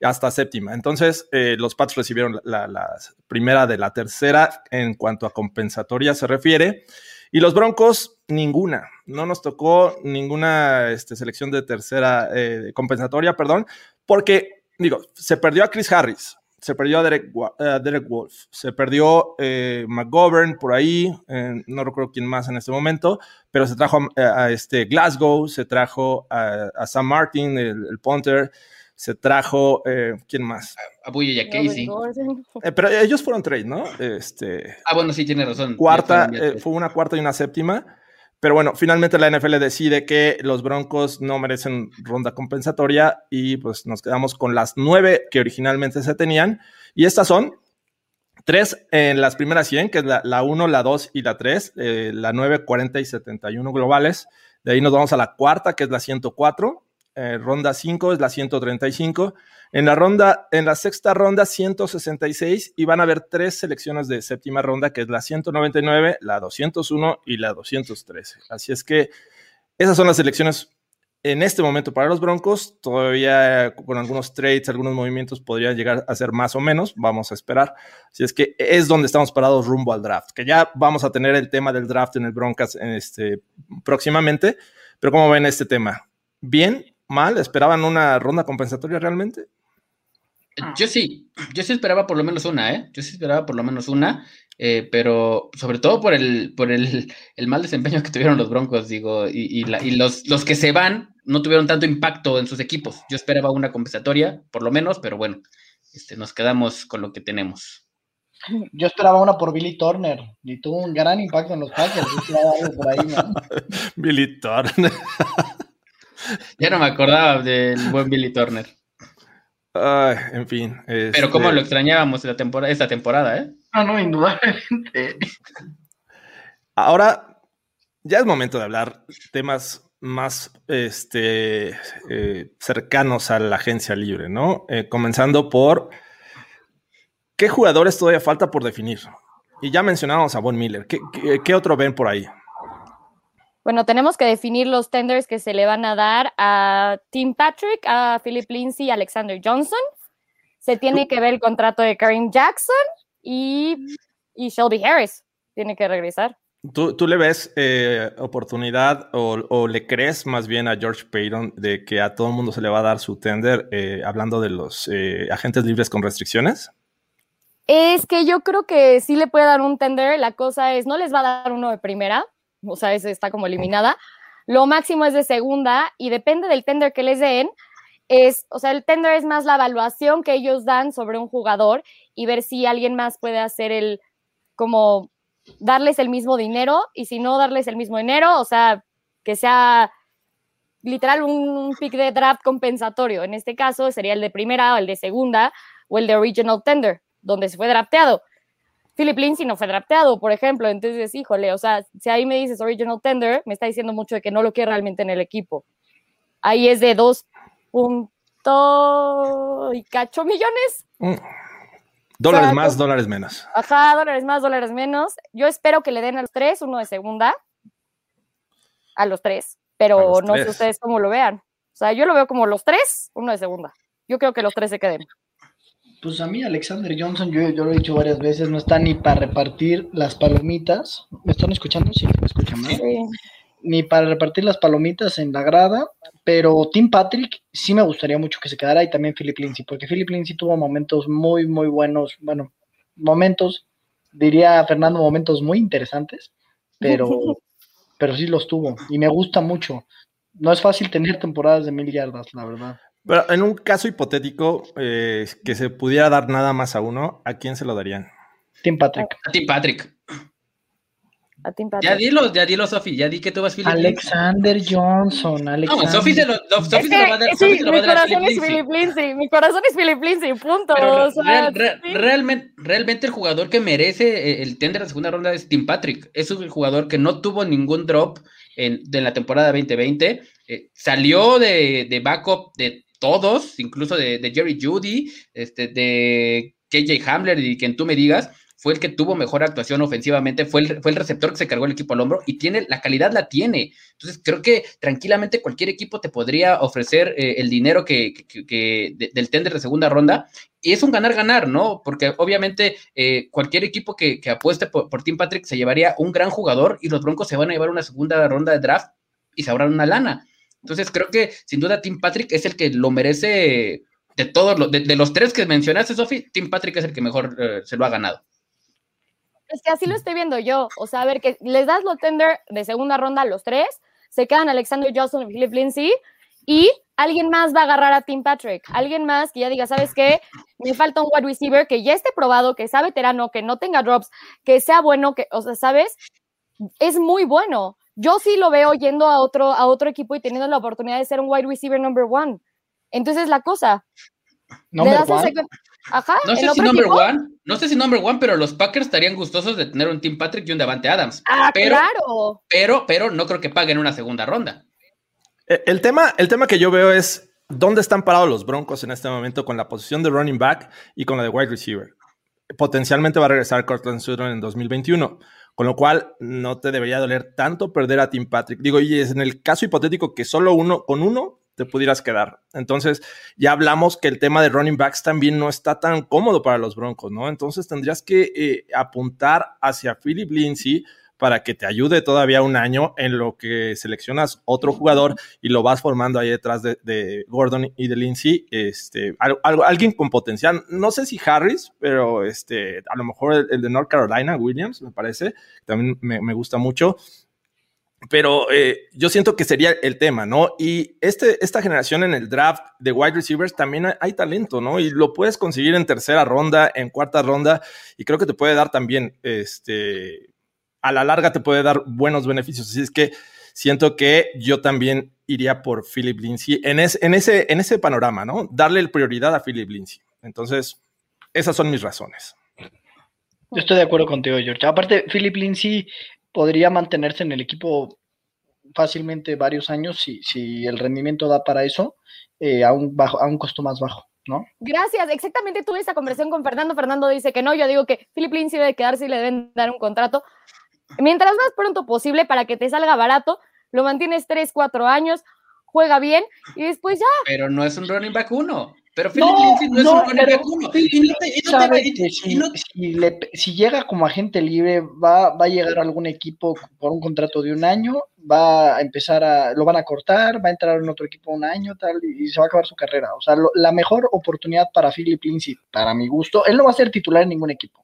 C: hasta séptima. Entonces, eh, los Pats recibieron la primera de la tercera en cuanto a compensatoria se refiere. Y los Broncos, ninguna. No nos tocó ninguna este, selección de tercera eh, compensatoria, perdón, porque, digo, se perdió a Chris Harris, se perdió a Derek, eh, Derek Wolf, se perdió eh, McGovern por ahí, eh, no recuerdo quién más en este momento, pero se trajo a, a este Glasgow, se trajo a, a Sam Martin, el, el punter, se trajo, eh, ¿quién más?
F: A Buye y a Casey.
C: Eh, pero ellos fueron trade, ¿no? Este,
F: Ah, bueno, sí, tiene razón.
C: cuarta, eh, fue una cuarta y una séptima. Pero bueno, finalmente la NFL decide que los Broncos no merecen ronda compensatoria y pues nos quedamos con las nueve que originalmente se tenían. Y estas son tres en las primeras 100, que es la, la 1, la 2 y la 3, eh, la 9, 40 y 71 globales. De ahí nos vamos a la cuarta, que es la 104. Eh, ronda 5 es la 135. En la ronda, en la sexta ronda, 166, y van a haber tres selecciones de séptima ronda, que es la 199, la 201 y la 213. Así es que esas son las selecciones en este momento para los Broncos. Todavía con algunos trades, algunos movimientos podrían llegar a ser más o menos. Vamos a esperar. Así es que es donde estamos parados rumbo al draft, que ya vamos a tener el tema del draft en el Broncas en este, próximamente. Pero ¿cómo ven este tema? ¿Bien? ¿Mal? ¿Esperaban una ronda compensatoria realmente?
F: Yo sí, yo sí esperaba por lo menos una, ¿eh? Yo sí esperaba por lo menos una, eh, pero sobre todo por el, por el, [laughs] el mal desempeño que tuvieron los Broncos, digo, y, y la- y los, los que se van no tuvieron tanto impacto en sus equipos. Yo esperaba una compensatoria, por lo menos, pero bueno, este, nos quedamos con lo que tenemos.
E: Yo esperaba una por Billy Turner y tuvo un gran impacto en los Packers. Yo esperaba algo por ahí, ¿no? [laughs]
C: Billy Turner.
F: Ya no me acordaba del buen Billy Turner,
C: Ay, en fin.
F: pero
C: este,
F: cómo lo extrañábamos la temporada, esta temporada, ¿eh?
E: Ah, no, indudablemente.
C: Ahora ya es momento de hablar temas más este, eh, cercanos a la agencia libre, ¿no? Eh, comenzando por qué jugadores todavía falta por definir. Y ya mencionamos a Von Miller. ¿Qué, qué, qué otro ven por ahí?
D: Bueno, tenemos que definir los tenders que se le van a dar a Tim Patrick, a Philip Lindsay y a Alexander Johnson. Se tiene que ver el contrato de Kareem Jackson y, y Shelby Harris. Tiene que regresar.
C: ¿Tú, tú le ves eh, oportunidad o, o, le crees más bien a George Payton de que a todo el mundo se le va a dar su tender eh, hablando de los eh, agentes libres con restricciones?
D: Es que yo creo que sí le puede dar un tender. La cosa es, no les va a dar uno de primera, o sea, esa está como eliminada. Lo máximo es de segunda y depende del tender que les den. Es, o sea, el tender es más la evaluación que ellos dan sobre un jugador y ver si alguien más puede hacer el, como darles el mismo dinero y si no darles el mismo dinero, o sea, que sea literal un pick de draft compensatorio. En este caso sería el de primera o el de segunda o el de original tender, donde se fue drafteado. Philip Lindsay no fue drafteado, por ejemplo, entonces, híjole, o sea, si ahí me dices original tender, me está diciendo mucho de que no lo quiere realmente en el equipo. Ahí es de dos puntos y cacho millones.
C: Mm. Dólares
D: O sea,
C: más, dólares menos.
D: Ajá, dólares más, dólares menos. Yo espero que le den a los tres, uno de segunda. A los tres. Pero
C: los
D: no sé ustedes cómo lo vean. O sea, yo lo veo como los tres, uno de segunda. Yo creo que los tres se queden.
E: Pues a mí Alexander Johnson, yo, yo lo he dicho varias veces, no está ni para repartir las palomitas. ¿Me están escuchando? Sí, me escuchan mal. Ni para repartir las palomitas en la grada, pero Tim Patrick sí me gustaría mucho que se quedara y también Philip Lindsay, porque Philip Lindsay tuvo momentos muy, muy buenos, bueno, momentos, diría Fernando, momentos muy interesantes, pero, [laughs] pero sí los tuvo y me gusta mucho. No es fácil tener temporadas de mil yardas, la verdad.
C: Pero en un caso hipotético eh, que se pudiera dar nada más a uno, ¿a quién se lo darían?
E: Tim Patrick.
F: A ti, Patrick.
D: A Tim
F: Ya
D: Patrick.
F: dilo, ya dilo, Sofi. Ya di que tú vas Philip Lindsay.
E: Alexander Johnson,
F: No,
E: Alexander.
F: Sofi se lo, no, Sofi
D: Es
F: se lo va a dar.
D: sí,
F: Sofi se lo va
D: mi
F: a dar a
D: corazón
F: Philip
D: es. Philip Lindsay. Mi corazón es Philip Lindsay, punto.
F: Pero
D: o sea,
F: real- re-
D: sí.
F: realmente, realmente el jugador que merece eh, el tender de segunda ronda es Tim Patrick. Es un jugador que no tuvo ningún drop en, de la temporada 2020. eh, salió de, de backup de todos, incluso de, Jerry Judy, este, de KJ Hamler y quien tú me digas. Fue el que tuvo mejor actuación ofensivamente, fue el, fue el receptor que se cargó el equipo al hombro y tiene la calidad la tiene. Entonces creo que tranquilamente cualquier equipo te podría ofrecer eh, el dinero que, que- que- de- del tender de segunda ronda y es un ganar-ganar, ¿no? Porque obviamente eh, cualquier equipo que, apueste por, por Tim Patrick se llevaría un gran jugador y los Broncos se van a llevar una segunda ronda de draft y se ahorran una lana. Entonces creo que sin duda Tim Patrick es el que lo merece de todos los, de, de los tres que mencionaste, Sofi, Tim Patrick es el que mejor eh, se lo ha ganado.
D: Es que así lo estoy viendo yo. O sea, a ver, que les das lo tender de segunda ronda a los tres, se quedan Alexander Johnson y Philip Lindsay, y alguien más va a agarrar a Tim Patrick. Alguien más que ya diga, ¿sabes qué? Me falta un wide receiver que ya esté probado, que sea veterano, que no tenga drops, que sea bueno, que, o sea, ¿sabes? Es muy bueno. Yo sí lo veo yendo a otro, a otro equipo y teniendo la oportunidad de ser un wide receiver number one. Entonces, la cosa.
E: Number one.
D: Ajá,
F: No sé si number
D: equipo.
F: one, no sé si number one, pero los Packers estarían gustosos de tener un Tim Patrick y un Davante Adams.
D: Ah,
F: pero,
D: claro.
F: pero, pero no creo que paguen una segunda ronda.
C: Eh, El tema, el tema que yo veo es dónde están parados los Broncos en este momento con la posición de running back y con la de wide receiver. Potencialmente va a regresar Cortland Sutton en 2021, con lo cual no te debería doler tanto perder a Tim Patrick. Digo, y es en el caso hipotético que solo uno con uno te pudieras quedar. Entonces, ya hablamos que el tema de running backs también no está tan cómodo para los Broncos, ¿no? Entonces tendrías que eh, apuntar hacia Philip Lindsay para que te ayude todavía un año en lo que seleccionas otro jugador y lo vas formando ahí detrás de, Gordon y de Lindsay, este, algo, alguien con potencial. No sé si Harris, pero este, a lo mejor el, el de North Carolina, Williams, me parece, también me, gusta mucho. Pero eh, yo siento que sería el tema, ¿no? Y este, esta generación en el draft de wide receivers también hay talento, ¿no? Y lo puedes conseguir en tercera ronda, en cuarta ronda, y creo que te puede dar también, este, a la larga te puede dar buenos beneficios. Así es que siento que yo también iría por Philip Lindsay en, es- en, ese, en ese panorama, ¿no? Darle prioridad a Philip Lindsay. Entonces, esas son mis razones.
E: Yo estoy de acuerdo contigo, George. Aparte, Philip Lindsay podría mantenerse en el equipo fácilmente varios años si, si el rendimiento da para eso, eh, a, un bajo, a un costo más bajo, ¿no?
D: Gracias, exactamente tuve esa conversación con Fernando. Fernando dice que no, yo digo que Philip Lindsay debe quedarse y le deben dar un contrato. Mientras más pronto posible para que te salga barato, lo mantienes 3, 4 años, juega bien y después ya.
F: Pero no es un running back uno. Pero Philip
E: No,
F: Lindsay no, es
E: no,
F: un running back uno. Y y y- y
E: si, llega como agente libre, va, va a llegar a algún equipo por un contrato de un año, va a empezar a, lo van a cortar, va a entrar en otro equipo un año, tal, y se va a acabar su carrera. O sea, lo- la mejor oportunidad para Philip Lindsay, para mi gusto, él no va a ser titular en ningún equipo.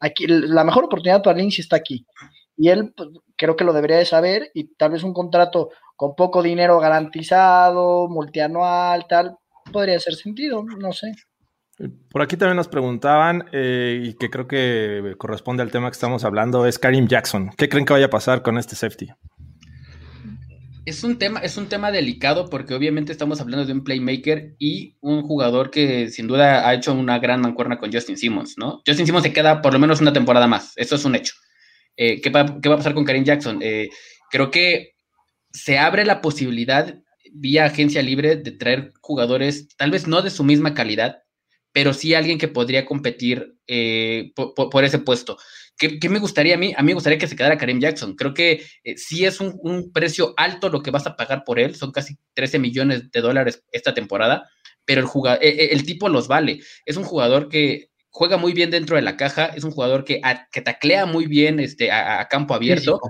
E: Aquí, la mejor oportunidad para Lindsay está aquí. Y él pues, creo que lo debería de saber y tal vez un contrato con poco dinero garantizado, multianual, tal, podría hacer sentido, no sé.
C: Por aquí también nos preguntaban, eh, y que creo que corresponde al tema que estamos hablando, es Karim Jackson. ¿Qué creen que vaya a pasar con este safety?
F: Es un tema, es un tema delicado porque obviamente estamos hablando de un playmaker y un jugador que sin duda ha hecho una gran mancuerna con Justin Simmons, ¿no? Justin Simmons se queda por lo menos una temporada más, eso es un hecho. Eh, ¿qué, va, a pasar con Karim Jackson? Eh, creo que se abre la posibilidad vía agencia libre de traer jugadores, tal vez no de su misma calidad, pero sí alguien que podría competir eh, por, ese puesto. ¿Qué, me gustaría a mí? A mí me gustaría que se quedara Karim Jackson. Creo que eh, sí es un, precio alto lo que vas a pagar por él, son casi 13 millones de dólares esta temporada, pero el, jugador, eh, el tipo los vale. Es un jugador que juega muy bien dentro de la caja, es un jugador que, que taclea muy bien este, a, campo abierto,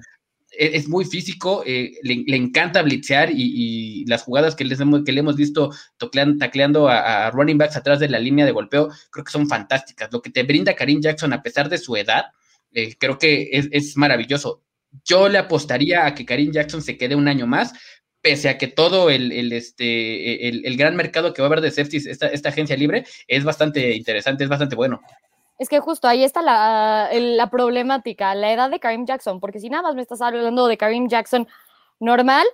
F: e, es, muy físico, eh, le, encanta blitzear y, las jugadas que, les hemos, que le hemos visto tacleando a, running backs atrás de la línea de golpeo, creo que son fantásticas. Lo que te brinda Karim Jackson a pesar de su edad, eh, creo que es, maravilloso. Yo le apostaría a que Karim Jackson se quede un año más, pese a que todo el, este, el, gran mercado que va a haber de safeties, esta, esta agencia libre, es bastante interesante, es bastante bueno.
D: Es que justo ahí está la, la, problemática, la edad de Karim Jackson, porque si nada más me estás hablando de Karim Jackson normal,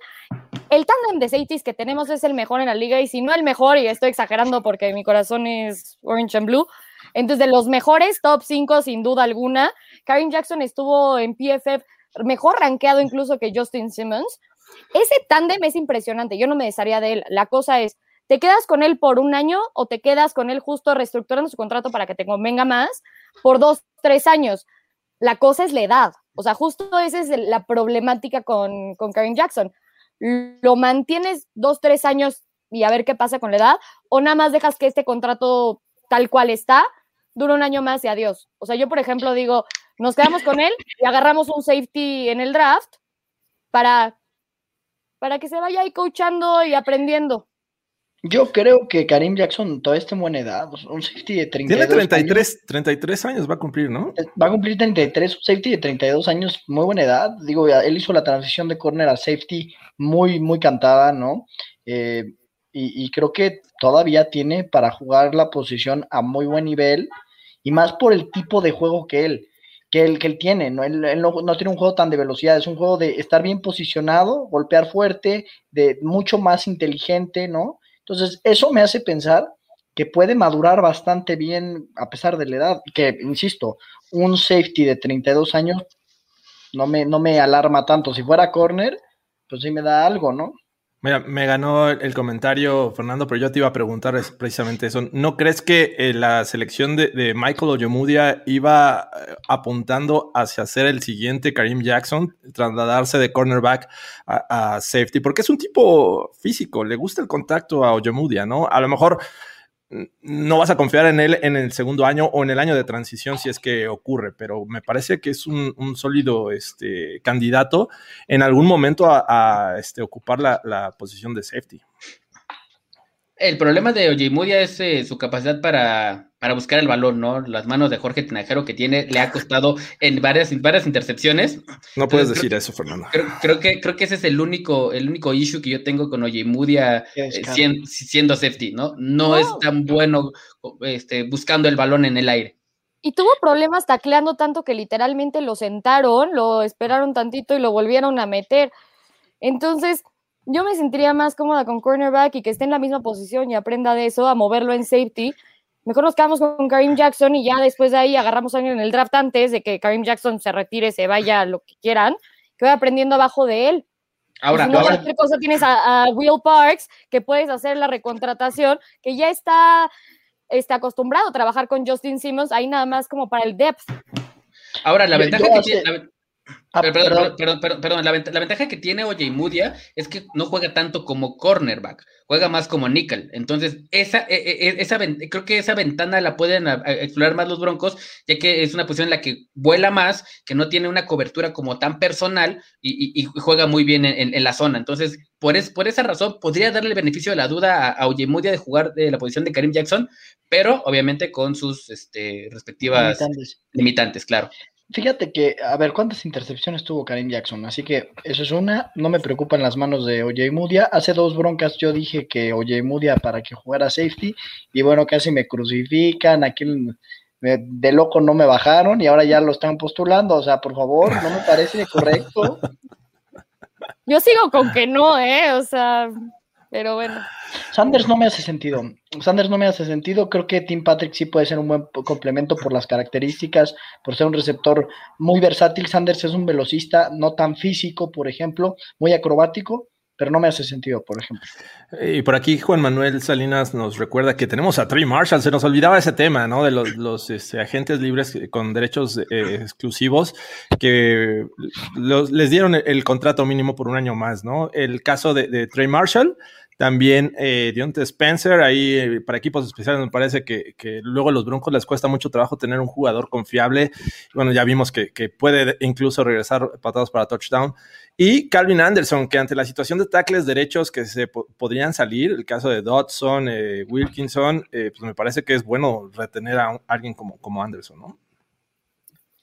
D: el tándem de safeties que tenemos es el mejor en la liga, y si no el mejor, y estoy exagerando porque mi corazón es orange and blue, entonces de los mejores, top 5 sin duda alguna, Karim Jackson estuvo en PFF mejor rankeado incluso que Justin Simmons. Ese tándem es impresionante, yo no me desharía de él. La cosa es, ¿Te quedas con él por un año o te quedas con él justo reestructurando su contrato para que te convenga más por dos, tres años? La cosa es la edad. O sea, justo esa es la problemática con, con Jackson. ¿Lo mantienes dos, tres años y a ver qué pasa con la edad? ¿O nada más dejas que este contrato tal cual está dure un año más y adiós? O sea, yo, por ejemplo, digo, nos quedamos con él y agarramos un safety en el draft para, para que se vaya ahí coachando y aprendiendo.
E: Yo creo que Karim Jackson todavía está en buena edad. Un safety de 32
C: Tiene 33 años. 33 años va a cumplir, ¿no?
E: Va a cumplir 33, un safety de 32 años, muy buena edad. Digo, él hizo la transición de corner a safety muy, muy cantada, ¿no? Eh, y, creo que todavía tiene para jugar la posición a muy buen nivel y más por el tipo de juego que él, que él, que él tiene. ¿no? Él, no, no, tiene un juego tan de velocidad, es un juego de estar bien posicionado, golpear fuerte, de mucho más inteligente, ¿no? Entonces, eso me hace pensar que puede madurar bastante bien a pesar de la edad, que, insisto, un safety de 32 años no me, no me alarma tanto. Si fuera corner, pues sí me da algo, ¿no?
C: Mira, me ganó el comentario, Fernando, pero yo te iba a preguntar precisamente eso. ¿No crees que eh, la selección de, Michael Oyomudia iba eh, apuntando hacia ser el siguiente Karim Jackson, trasladarse de cornerback a, safety? Porque es un tipo físico, le gusta el contacto a Oyomudia, ¿no? A lo mejor no vas a confiar en él en el segundo año o en el año de transición si es que ocurre, pero me parece que es un, sólido este, candidato en algún momento a, este, ocupar la, posición de safety.
F: El problema de Ojemudia es eh, su capacidad para, buscar el balón, ¿no? Las manos de Jorge Tinajero que tiene le ha costado en varias, varias intercepciones.
C: No puedes decir eso, Fernando.
F: Creo, que, creo que ese es el único, el único issue que yo tengo con Ojemudia eh, siendo, safety, ¿no? ¿no? es tan bueno este, buscando el balón en el aire.
D: Y tuvo problemas tacleando tanto que literalmente lo sentaron, lo esperaron tantito y lo volvieron a meter. Entonces, yo me sentiría más cómoda con cornerback y que esté en la misma posición y aprenda de eso, a moverlo en safety. Mejor nos quedamos con Karim Jackson y ya después de ahí agarramos a alguien en el draft antes de que Karim Jackson se retire, se vaya, lo que quieran, que vaya aprendiendo abajo de él.
F: Ahora,
D: si no, otra cosa tienes a, Will Parks, que puedes hacer la recontratación, que ya está, está acostumbrado a trabajar con Justin Simmons, ahí nada más como para el depth.
F: Ahora, la ventaja que tiene, Ah, perdón, perdón, la, ventaja que tiene Oye Mudia es que no juega tanto como cornerback, juega más como nickel. Entonces, esa, e, e, e, esa, creo que esa ventana la pueden explorar más los Broncos, ya que es una posición en la que vuela más, que no tiene una cobertura como tan personal y, juega muy bien en, la zona. Entonces, por, por esa razón, podría darle el beneficio de la duda a, Oye Mudia de jugar de la posición de Karim Jackson, pero obviamente con sus este, respectivas limitantes claro.
E: Fíjate que, a ver, ¿cuántas intercepciones tuvo Karim Jackson? Así que eso es una, no me preocupan las manos de Oye Mudia. Hace dos broncas yo dije que Oye Mudia para que jugara safety y bueno, casi me crucifican, aquí de loco no me bajaron y ahora ya lo están postulando, o sea, por favor, no me parece correcto.
D: Yo sigo con que no, ¿eh? O sea, pero bueno.
E: Sanders no me hace sentido. Sanders no me hace sentido. Creo que Tim Patrick sí puede ser un buen complemento por las características, por ser un receptor muy versátil. Sanders es un velocista, no tan físico, por ejemplo, muy acrobático, pero no me hace sentido, por ejemplo.
C: Y por aquí Juan Manuel Salinas nos recuerda que tenemos a Trey Marshall. Se nos olvidaba ese tema, ¿no? De los, este, agentes libres con derechos eh, exclusivos que les dieron el, contrato mínimo por un año más, ¿no? El caso de, Trey Marshall también eh, Dionte Spencer, ahí eh, para equipos especiales me parece que, luego a los Broncos les cuesta mucho trabajo tener un jugador confiable. Bueno, ya vimos que, puede incluso regresar patados para touchdown. Y Calvin Anderson, que ante la situación de tackles derechos que se podrían salir, el caso de Dodson, eh, Wilkinson, eh, pues me parece que es bueno retener a, alguien como, como Anderson, ¿no?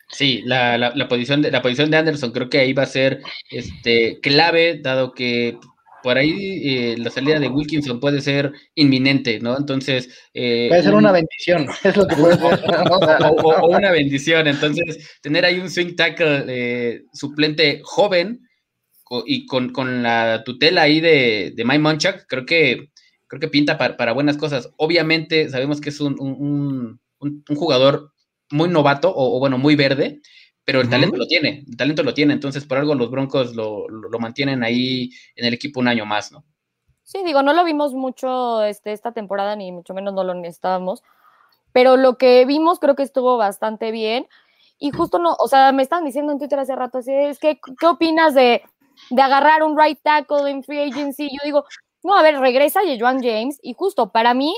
F: Sí, la, la, posición de, la posición de Anderson creo que ahí va a ser este, clave, dado que por ahí eh, la salida de Wilkinson puede ser inminente, ¿no? Entonces...
E: Eh, puede ser una bendición, [laughs] es lo que puede ser. [laughs]
F: o, una bendición, entonces tener ahí un swing tackle eh, suplente joven y con, la tutela ahí de, de Mike Munchak, creo que, creo que pinta para, buenas cosas. Obviamente sabemos que es un, un, un jugador muy novato o, bueno, muy verde, pero el talento lo tiene, el talento lo tiene, entonces por algo los Broncos lo, mantienen ahí en el equipo un año más, ¿no?
D: Sí, digo, no lo vimos mucho este, esta temporada, ni mucho menos no lo necesitábamos, pero lo que vimos creo que estuvo bastante bien. Y justo no, o sea, me estaban diciendo en Twitter hace rato, así es que, ¿qué opinas de, de agarrar un right tackle en free agency? Yo digo, no, a ver, regresa Joan James, y justo para mí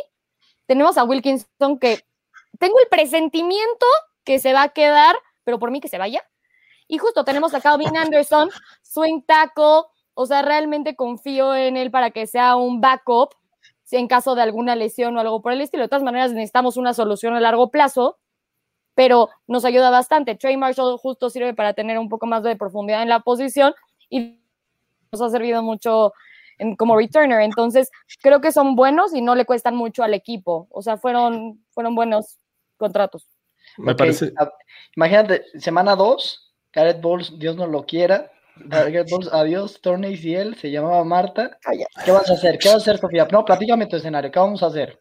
D: tenemos a Wilkinson que tengo el presentimiento que se va a quedar pero por mí que se vaya. Y justo tenemos a Calvin Anderson, swing tackle, o sea, realmente confío en él para que sea un backup en caso de alguna lesión o algo por el estilo. De todas maneras, necesitamos una solución a largo plazo, pero nos ayuda bastante. Trey Marshall justo sirve para tener un poco más de profundidad en la posición y nos ha servido mucho en, como returner. Entonces, creo que son buenos y no le cuestan mucho al equipo. O sea, fueron, fueron buenos contratos.
C: Me parece.
E: Imagínate, semana 2, Garrett Bowles, Dios no lo quiera. Garrett Bowles, adiós, Torney y él, se llamaba Marta. ¿Qué vas a hacer? ¿Qué vas a hacer, Sofía? No, platícame tu escenario, ¿qué vamos a hacer?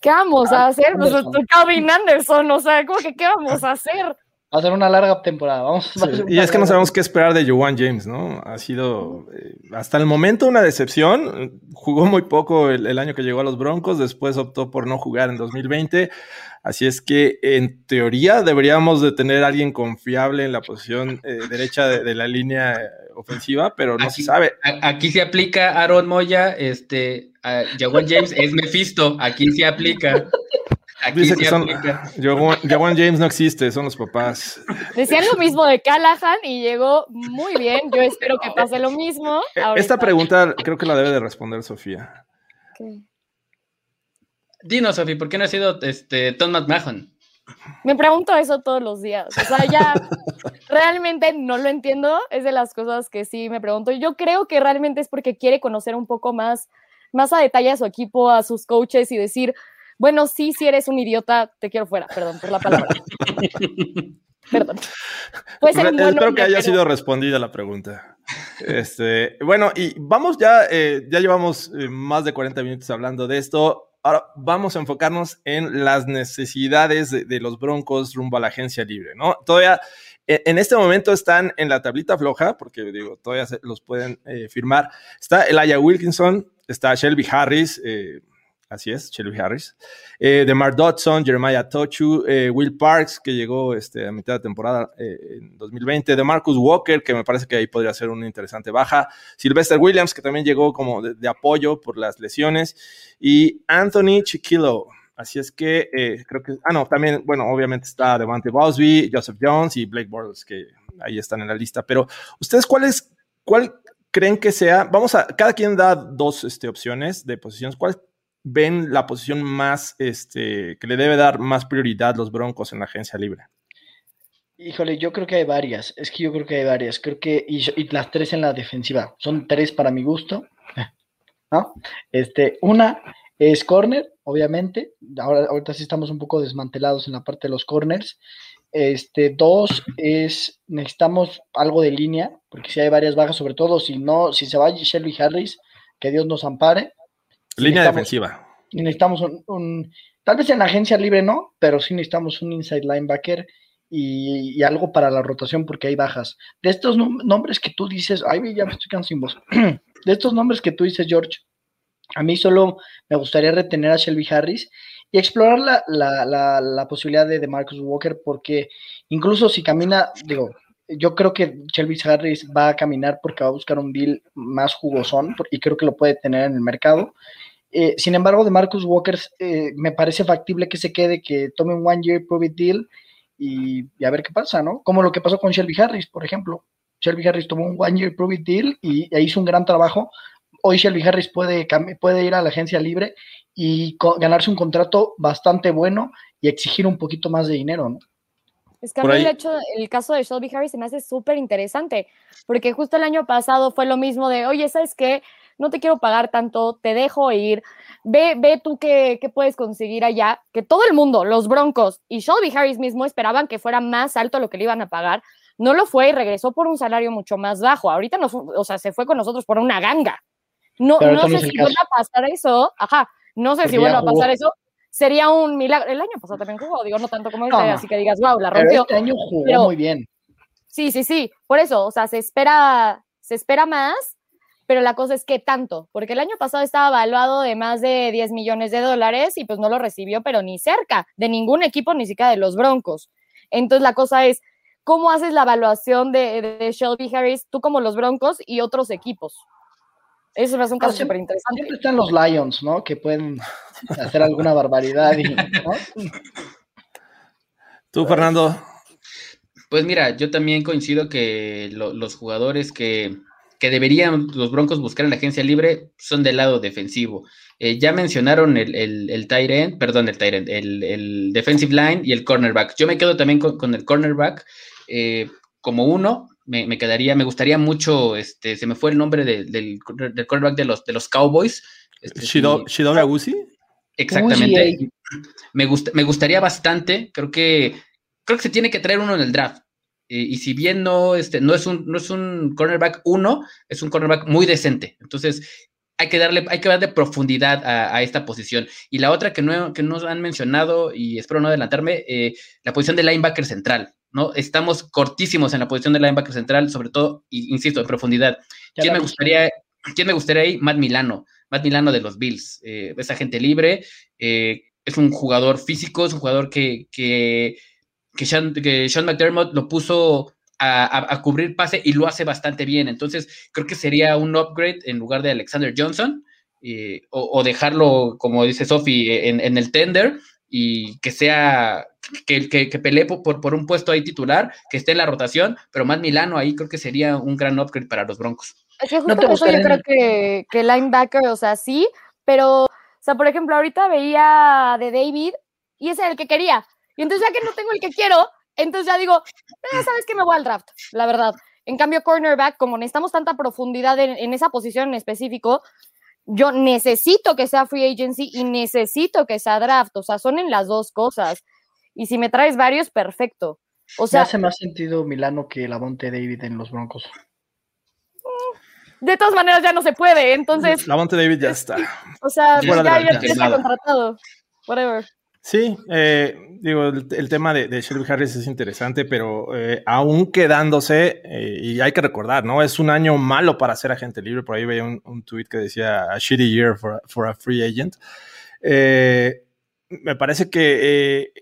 D: ¿Qué vamos a hacer? Pues, Calvin Anderson, o sea, ¿cómo que qué vamos a hacer?
E: Va a ser una larga temporada. Vamos,
C: y es que no sabemos qué esperar de Joan James, ¿no? Ha sido eh, hasta el momento una decepción. Jugó muy poco el, el, año que llegó a los Broncos, después optó por no jugar en 2020. Así es que en teoría deberíamos de tener a alguien confiable en la posición eh, derecha de, la línea eh, ofensiva, pero no se sabe.
F: aquí se aplica Aaron Moya, este, Jawan James es Mephisto, aquí se aplica.
C: Aquí Dice que son, Jawan James no existe, son los papás.
D: Decían lo mismo de Callahan y llegó muy bien. Yo espero que pase lo mismo.
C: Esta pregunta creo que la debe de responder Sofía.
F: Dinos, Sofi, ¿por qué no ha sido este, Tom McMahon?
D: Me pregunto eso todos los días. O sea, ya realmente no lo entiendo. Es de las cosas que sí me pregunto. Yo creo que realmente es porque quiere conocer un poco más, más a detalle a su equipo, a sus coaches y decir, bueno, sí, si eres un idiota, te quiero fuera. Perdón por la palabra. [laughs] Perdón.
C: Pues Espero que haya sido respondida la pregunta. Este, bueno, y vamos ya, eh, ya llevamos eh, más de 40 minutos hablando de esto. Ahora vamos a enfocarnos en las necesidades de, los Broncos rumbo a la agencia libre, ¿no? Todavía e, en este momento están en la tablita floja, porque digo, todavía los pueden eh, firmar. Está Elijah Wilkinson, está Shelby Harris, eh, Así es, Shelby Harris. Eh, de Mark Dodson, Jeremiah Tochu, eh, Will Parks, que llegó este, a mitad de temporada eh, en 2020. De Marcus Walker, que me parece que ahí podría ser una interesante baja. Sylvester Williams, que también llegó como de, apoyo por las lesiones. Y Anthony Chiquillo. Así es que creo que. Ah, no, también, bueno, obviamente está Devante Bosby, Joseph Jones y Blake Bortles, que ahí están en la lista. Pero, ¿ustedes cuáles, cuál creen que sea? Vamos a. Cada quien da dos este, opciones de posiciones. ¿Cuál ven la posición más, este, que le debe dar más prioridad los Broncos en la agencia libre?
E: Híjole, yo creo que hay varias. Es que yo creo que hay varias. Creo que, y, las tres en la defensiva. Son tres para mi gusto. [laughs] ¿No? Este, una es corner, obviamente. Ahora, ahorita sí estamos un poco desmantelados en la parte de los corners. Este, dos es necesitamos algo de línea, porque si hay varias bajas, sobre todo si no, si se va Shelby Harris, que Dios nos ampare.
C: Línea defensiva.
E: Necesitamos un, un, tal vez en la agencia libre no, pero sí necesitamos un inside linebacker y, y, algo para la rotación porque hay bajas. De estos nombres que tú dices, ay, ya me estoy cansando sin voz. [clears throat] De estos nombres que tú dices, George, a mí solo me gustaría retener a Shelby Harris y explorar la, la, la, la posibilidad de, de, Marcus Walker, porque incluso si camina, digo, yo creo que Shelby Harris va a caminar porque va a buscar un deal más jugosón y creo que lo puede tener en el mercado. Eh, sin embargo, de Marcus Walker eh, me parece factible que se quede, que tome un one year prove deal y, y, a ver qué pasa, ¿no? Como lo que pasó con Shelby Harris, por ejemplo. Shelby Harris tomó un one year prove deal y, y hizo un gran trabajo. Hoy Shelby Harris puede, puede ir a la agencia libre y ganarse un contrato bastante bueno y exigir un poquito más de dinero, ¿no?
D: Es que a mí el, hecho, el caso de Shelby Harris se me hace súper interesante, porque justo el año pasado fue lo mismo de, oye, ¿sabes qué? No te quiero pagar tanto, te dejo ir, ve, ve tú qué, qué puedes conseguir allá, que todo el mundo, los Broncos y Shelby Harris mismo esperaban que fuera más alto lo que le iban a pagar, no lo fue y regresó por un salario mucho más bajo, ahorita no, fue, o sea, se fue con nosotros por una ganga. No, no sé si vuelve a pasar eso, ajá, no sé Porque si vuelve a pasar eso, sería un milagro. El año pasado también jugó, digo, no tanto como este, no, así que digas, wow, la rompió.
E: Pero este año jugó pero, muy bien.
D: Sí, sí, sí, por eso, o sea, se espera, se espera más, pero la cosa es que tanto, porque el año pasado estaba evaluado de más de 10 millones de dólares y pues no lo recibió, pero ni cerca de ningún equipo, ni siquiera de los Broncos. Entonces la cosa es, ¿cómo haces la evaluación de, de Shelby Harris, tú como los Broncos y otros equipos? Eso me hace un caso súper interesante.
E: Siempre están los Lions, ¿no? Que pueden hacer alguna barbaridad. Y, ¿no?
C: Tú, Fernando.
F: Pues mira, yo también coincido que lo, los jugadores que, que, deberían los Broncos buscar en la agencia libre son del lado defensivo. Eh, ya mencionaron el, el, el tight end, perdón, el tight end, el, el, defensive line y el cornerback. Yo me quedo también con, con el cornerback eh, como uno, me, me, quedaría, me gustaría mucho, este, se me fue el nombre de, del, del quarterback de los, de los Cowboys.
C: Este, Shido, si, Shidobi Agusi.
F: Exactamente. Me, gust, me gustaría bastante, creo que, creo que se tiene que traer uno en el draft. Y, y si bien no, este, no, es un, no es un cornerback uno, es un cornerback muy decente. Entonces, hay que darle, hay que darle profundidad a, a, esta posición. Y la otra que no, que no han mencionado, y espero no adelantarme, eh, la posición de linebacker central. ¿no? Estamos cortísimos en la posición de linebacker central, sobre todo, insisto, en profundidad. ¿Quién me, gustaría, ¿Quién me gustaría ahí? Matt Milano, Matt Milano de los Bills. Eh, es agente libre, eh, es un jugador físico, es un jugador que, que, que, Sean, que Sean McDermott lo puso a, a, a, cubrir pase y lo hace bastante bien. Entonces, creo que sería un upgrade en lugar de Alexander Johnson. Eh, o, o, dejarlo, como dice Sophie, en, en, el tender y que sea que, que, que pelee por, por, un puesto ahí titular, que esté en la rotación, pero más Milano ahí creo que sería un gran upgrade para los Broncos.
D: Es que justo ¿No eso yo creo que, que linebacker, o sea, sí, pero, o sea, por ejemplo, ahorita veía de David y ese es el que quería. Y entonces ya que no tengo el que quiero, entonces ya digo, eh, sabes que me voy al draft, la verdad. En cambio, cornerback, como necesitamos tanta profundidad en, en esa posición en específico, yo necesito que sea free agency y necesito que sea draft. O sea, son en las dos cosas. Y si me traes varios, perfecto. O sea,
E: me hace más sentido Milano que Lavonte David en los Broncos.
D: De todas maneras ya no se puede, entonces.
C: Lavonte David ya está.
D: O sea, ya, ya, ya está contratado. Whatever.
C: Sí, eh, digo, el, tema de, de, Harris es interesante, pero eh, aún quedándose, eh, y hay que recordar, ¿no? Es un año malo para ser agente libre. Por ahí veía un, tweet que decía a shitty year for, for a free agent. Eh, me parece que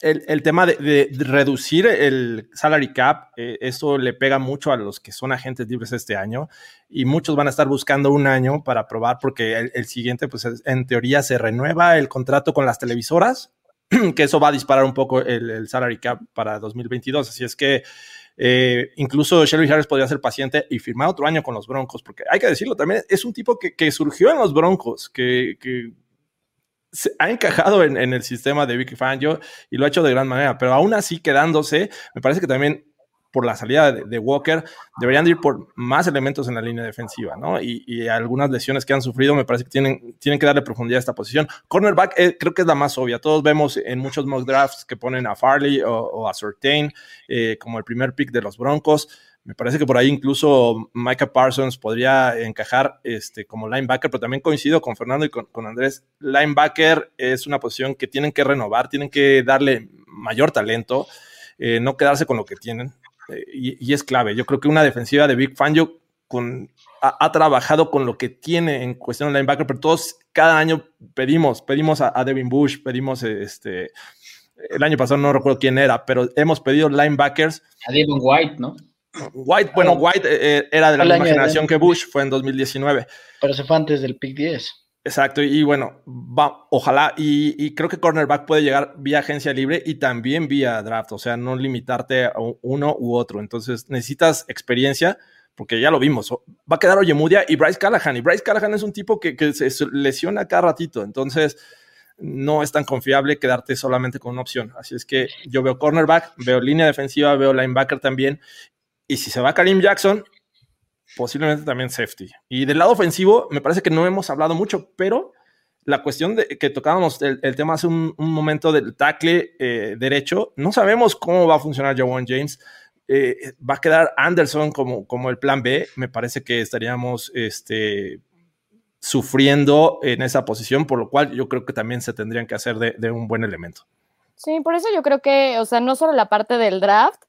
C: el, el, tema de, reducir el salary cap, eh, eso le pega mucho a los que son agentes libres este año y muchos van a estar buscando un año para probar porque el, el siguiente, pues en teoría se renueva el contrato con las televisoras, [clears throat] que eso va a disparar un poco el, el salary cap para 2022. Así es que eh, incluso Shelby Harris podría ser paciente y firmar otro año con los Broncos, porque hay que decirlo también, es un tipo que, que surgió en los Broncos, que, que se ha encajado en, el sistema de Vicky Fangio y lo ha hecho de gran manera, pero aún así quedándose, me parece que también por la salida de, Walker, deberían ir por más elementos en la línea defensiva, ¿no? Y, algunas lesiones que han sufrido, me parece que tienen, tienen que darle profundidad a esta posición. Cornerback eh, creo que es la más obvia. Todos vemos en muchos mock drafts que ponen a Farley o, o a Surtain eh, como el primer pick de los Broncos. Me parece que por ahí incluso Micah Parsons podría encajar este, como linebacker, pero también coincido con Fernando y con, Andrés. Linebacker es una posición que tienen que renovar, tienen que darle mayor talento, eh, no quedarse con lo que tienen y, y, es clave. Yo creo que una defensiva de Big Fangio con, ha, trabajado con lo que tiene en cuestión de linebacker, pero todos cada año pedimos, pedimos a, a Devin Bush, pedimos este, el año pasado no recuerdo quién era, pero hemos pedido linebackers.
F: A Devin White, ¿no?
C: White, bueno, White eh, era de la misma generación que Bush, fue en 2019.
E: Pero se fue antes del pick 10.
C: Exacto, y bueno, va, ojalá, y, y, creo que cornerback puede llegar vía agencia libre y también vía draft, o sea, no limitarte a uno u otro. Entonces, necesitas experiencia, porque ya lo vimos. Va a quedar Oyemudia y Bryce Callahan, y Bryce Callahan es un tipo que, que se lesiona cada ratito, entonces no es tan confiable quedarte solamente con una opción. Así es que yo veo cornerback, veo línea defensiva, veo linebacker también, y si se va Karim Jackson, posiblemente también safety. Y del lado ofensivo, me parece que no hemos hablado mucho, pero la cuestión de que tocábamos el, el tema hace un, un, momento del tackle eh, derecho, no sabemos cómo va a funcionar Jawan James. Eh, va a quedar Anderson como, como el plan B. Me parece que estaríamos este, sufriendo en esa posición, por lo cual yo creo que también se tendrían que hacer de, de un buen elemento.
D: Sí, por eso yo creo que, o sea, no solo la parte del draft,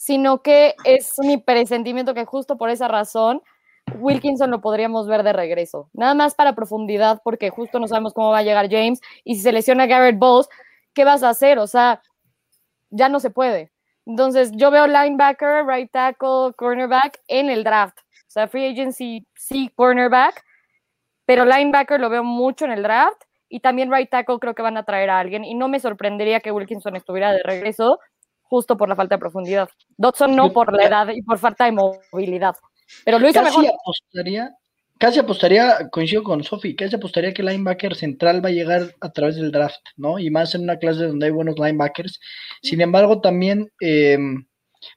D: sino que es mi presentimiento que justo por esa razón Wilkinson lo podríamos ver de regreso. Nada más para profundidad, porque justo no sabemos cómo va a llegar James. Y si se lesiona Garrett Bowles, ¿qué vas a hacer? O sea, ya no se puede. Entonces, yo veo linebacker, right tackle, cornerback en el draft. O sea, free agency, sí, cornerback, pero linebacker lo veo mucho en el draft. Y también right tackle creo que van a traer a alguien. Y no me sorprendería que Wilkinson estuviera de regreso justo por la falta de profundidad. Dodson no por la edad y por falta de movilidad. Pero lo hizo
E: casi
D: mejor.
E: Apostaría, casi apostaría, coincido con Sofi, casi apostaría que el linebacker central va a llegar a través del draft, ¿no? Y más en una clase donde hay buenos linebackers. Sin embargo, también eh,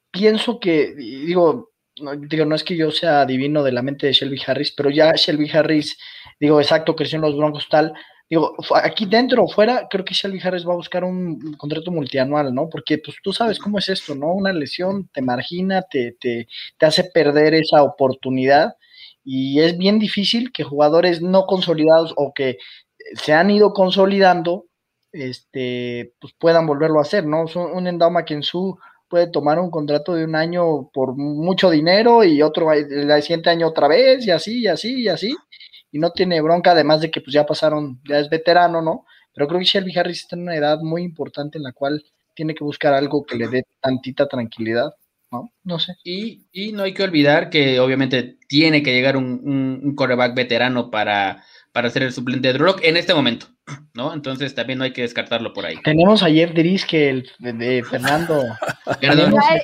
E: pienso que, digo, no, digo, no es que yo sea adivino de la mente de Shelby Harris, pero ya Shelby Harris, digo, exacto, creció en los Broncos tal, digo, aquí dentro o fuera, creo que Shelby Harris va a buscar un contrato multianual, ¿no? Porque pues tú sabes cómo es esto, ¿no? Una lesión te margina, te, te, te hace perder esa oportunidad y es bien difícil que jugadores no consolidados o que se han ido consolidando, este, pues puedan volverlo a hacer, ¿no? Un Endama que en su puede tomar un contrato de un año por mucho dinero y otro el siguiente año otra vez y así y así y así y no tiene bronca, además de que pues ya pasaron, ya es veterano, ¿no? Pero creo que Shelby Harris está en una edad muy importante en la cual tiene que buscar algo que le dé tantita tranquilidad, ¿no? No sé.
F: Y, y no hay que olvidar que obviamente tiene que llegar un, un, un coreback veterano para, para ser el suplente de Drew en este momento, ¿no? Entonces también no hay que descartarlo por ahí.
E: Tenemos ayer Diris que el de, de Fernando. [laughs]
F: Perdón.
D: Ay,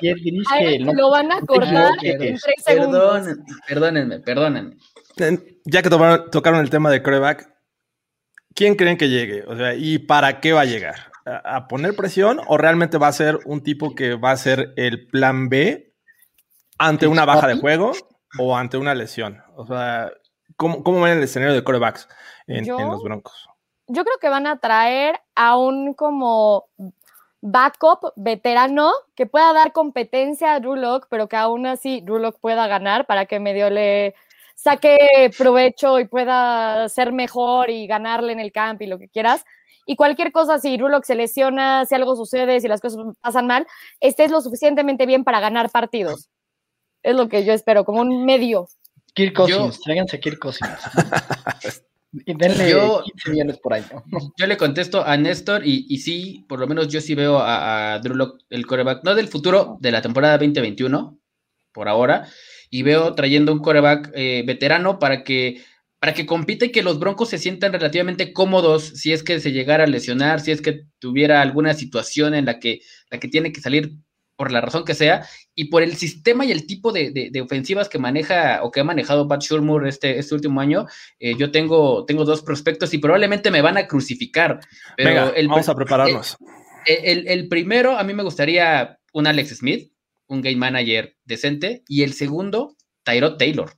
D: ay, no, lo van a cortar en tres segundos.
F: Perdón, perdónenme, perdónenme
C: ya que tocaron, tocaron el tema de coreback, ¿quién creen que llegue? O sea, ¿y para qué va a llegar? ¿A, ¿A, poner presión o realmente va a ser un tipo que va a ser el plan B ante una baja de juego o ante una lesión? O sea, ¿cómo, cómo ven el escenario de corebacks en, yo, en los Broncos?
D: Yo creo que van a traer a un como backup veterano que pueda dar competencia a Drew pero que aún así Drew pueda ganar para que medio le saque provecho y pueda ser mejor y ganarle en el camp y lo que quieras. Y cualquier cosa, si Rulock se lesiona, si algo sucede, si las cosas pasan mal, estés lo suficientemente bien para ganar partidos. Es lo que yo espero, como un medio.
E: Kirk Cousins, tráiganse Kirk Cousins. [laughs] y denle yo, 15 millones por año. [laughs]
F: Yo le contesto a Néstor y, y sí, por lo menos yo sí veo a, a Drew Lock, el coreback, no del futuro, de la temporada 2021, por ahora, y veo trayendo un coreback eh, veterano para que, para que compita y que los Broncos se sientan relativamente cómodos si es que se llegara a lesionar, si es que tuviera alguna situación en la que, la que tiene que salir por la razón que sea, y por el sistema y el tipo de, ofensivas que maneja o que ha manejado Pat Shurmur este, este último año, eh, yo tengo, tengo dos prospectos y probablemente me van a crucificar. Pero el,
C: vamos a prepararnos.
F: El, el, primero, a mí me gustaría un Alex Smith, un game manager decente, y el segundo, Tyrod Taylor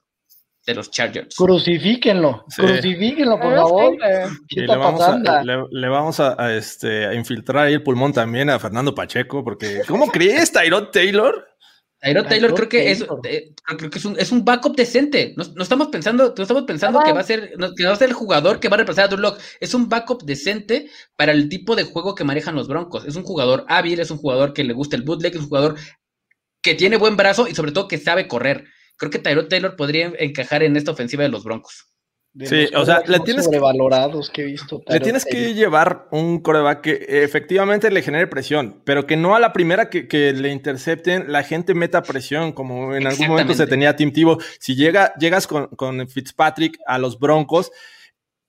F: de los Chargers.
E: Crucifíquenlo, crucifíquenlo, por favor.
C: le, vamos a, le, vamos a, este, a infiltrar ahí el pulmón también a Fernando Pacheco, porque ¿cómo crees, Tyrod Taylor?
F: Tyrod Taylor creo que, es, eh, creo que es, un, es un backup decente. No, estamos pensando, no estamos pensando que va a ser que va a ser el jugador que va a reemplazar a Drew Es un backup decente para el tipo de juego que manejan los Broncos. Es un jugador hábil, es un jugador que le gusta el bootleg, es un jugador que tiene buen brazo y sobre todo que sabe correr creo que Tyrod Taylor podría encajar en esta ofensiva de los Broncos.
C: sí, o sea, le tienes
E: sobrevalorados que he visto.
C: Le tienes que llevar un coreback que efectivamente le genere presión, pero que no a la primera que, le intercepten, la gente meta presión, como en algún momento se tenía Tim Tebow. Si llega, llegas con, con Fitzpatrick a los Broncos,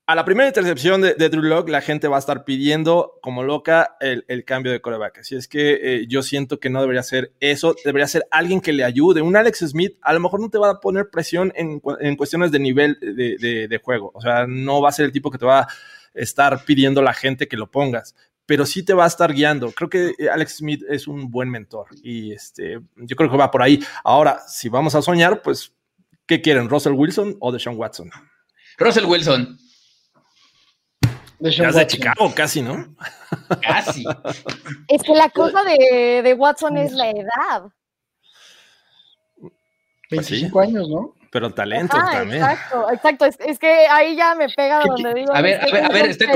C: a la primera intercepción de, Drew Locke, la gente va a estar pidiendo como loca el, cambio de coreback. Así es que eh, yo siento que no debería ser eso, debería ser alguien que le ayude. Un Alex Smith a lo mejor no te va a poner presión en, cuestiones de nivel de, juego. O sea, no va a ser el tipo que te va a estar pidiendo la gente que lo pongas, pero sí te va a estar guiando. Creo que eh, Alex Smith es un buen mentor y este, yo creo que va por ahí. Ahora, si vamos a soñar, pues, ¿qué quieren? ¿Russell Wilson o Deshaun Watson?
F: Russell Wilson.
C: De de Chicago, casi, ¿no?
F: Casi.
D: Es que la cosa de, de Watson es la edad.
E: 25 pues años, ¿no?
C: Pero talento también.
D: Exacto, exacto. Es, que ahí ya me pega donde digo.
F: A ver, a ver, a ver, estoy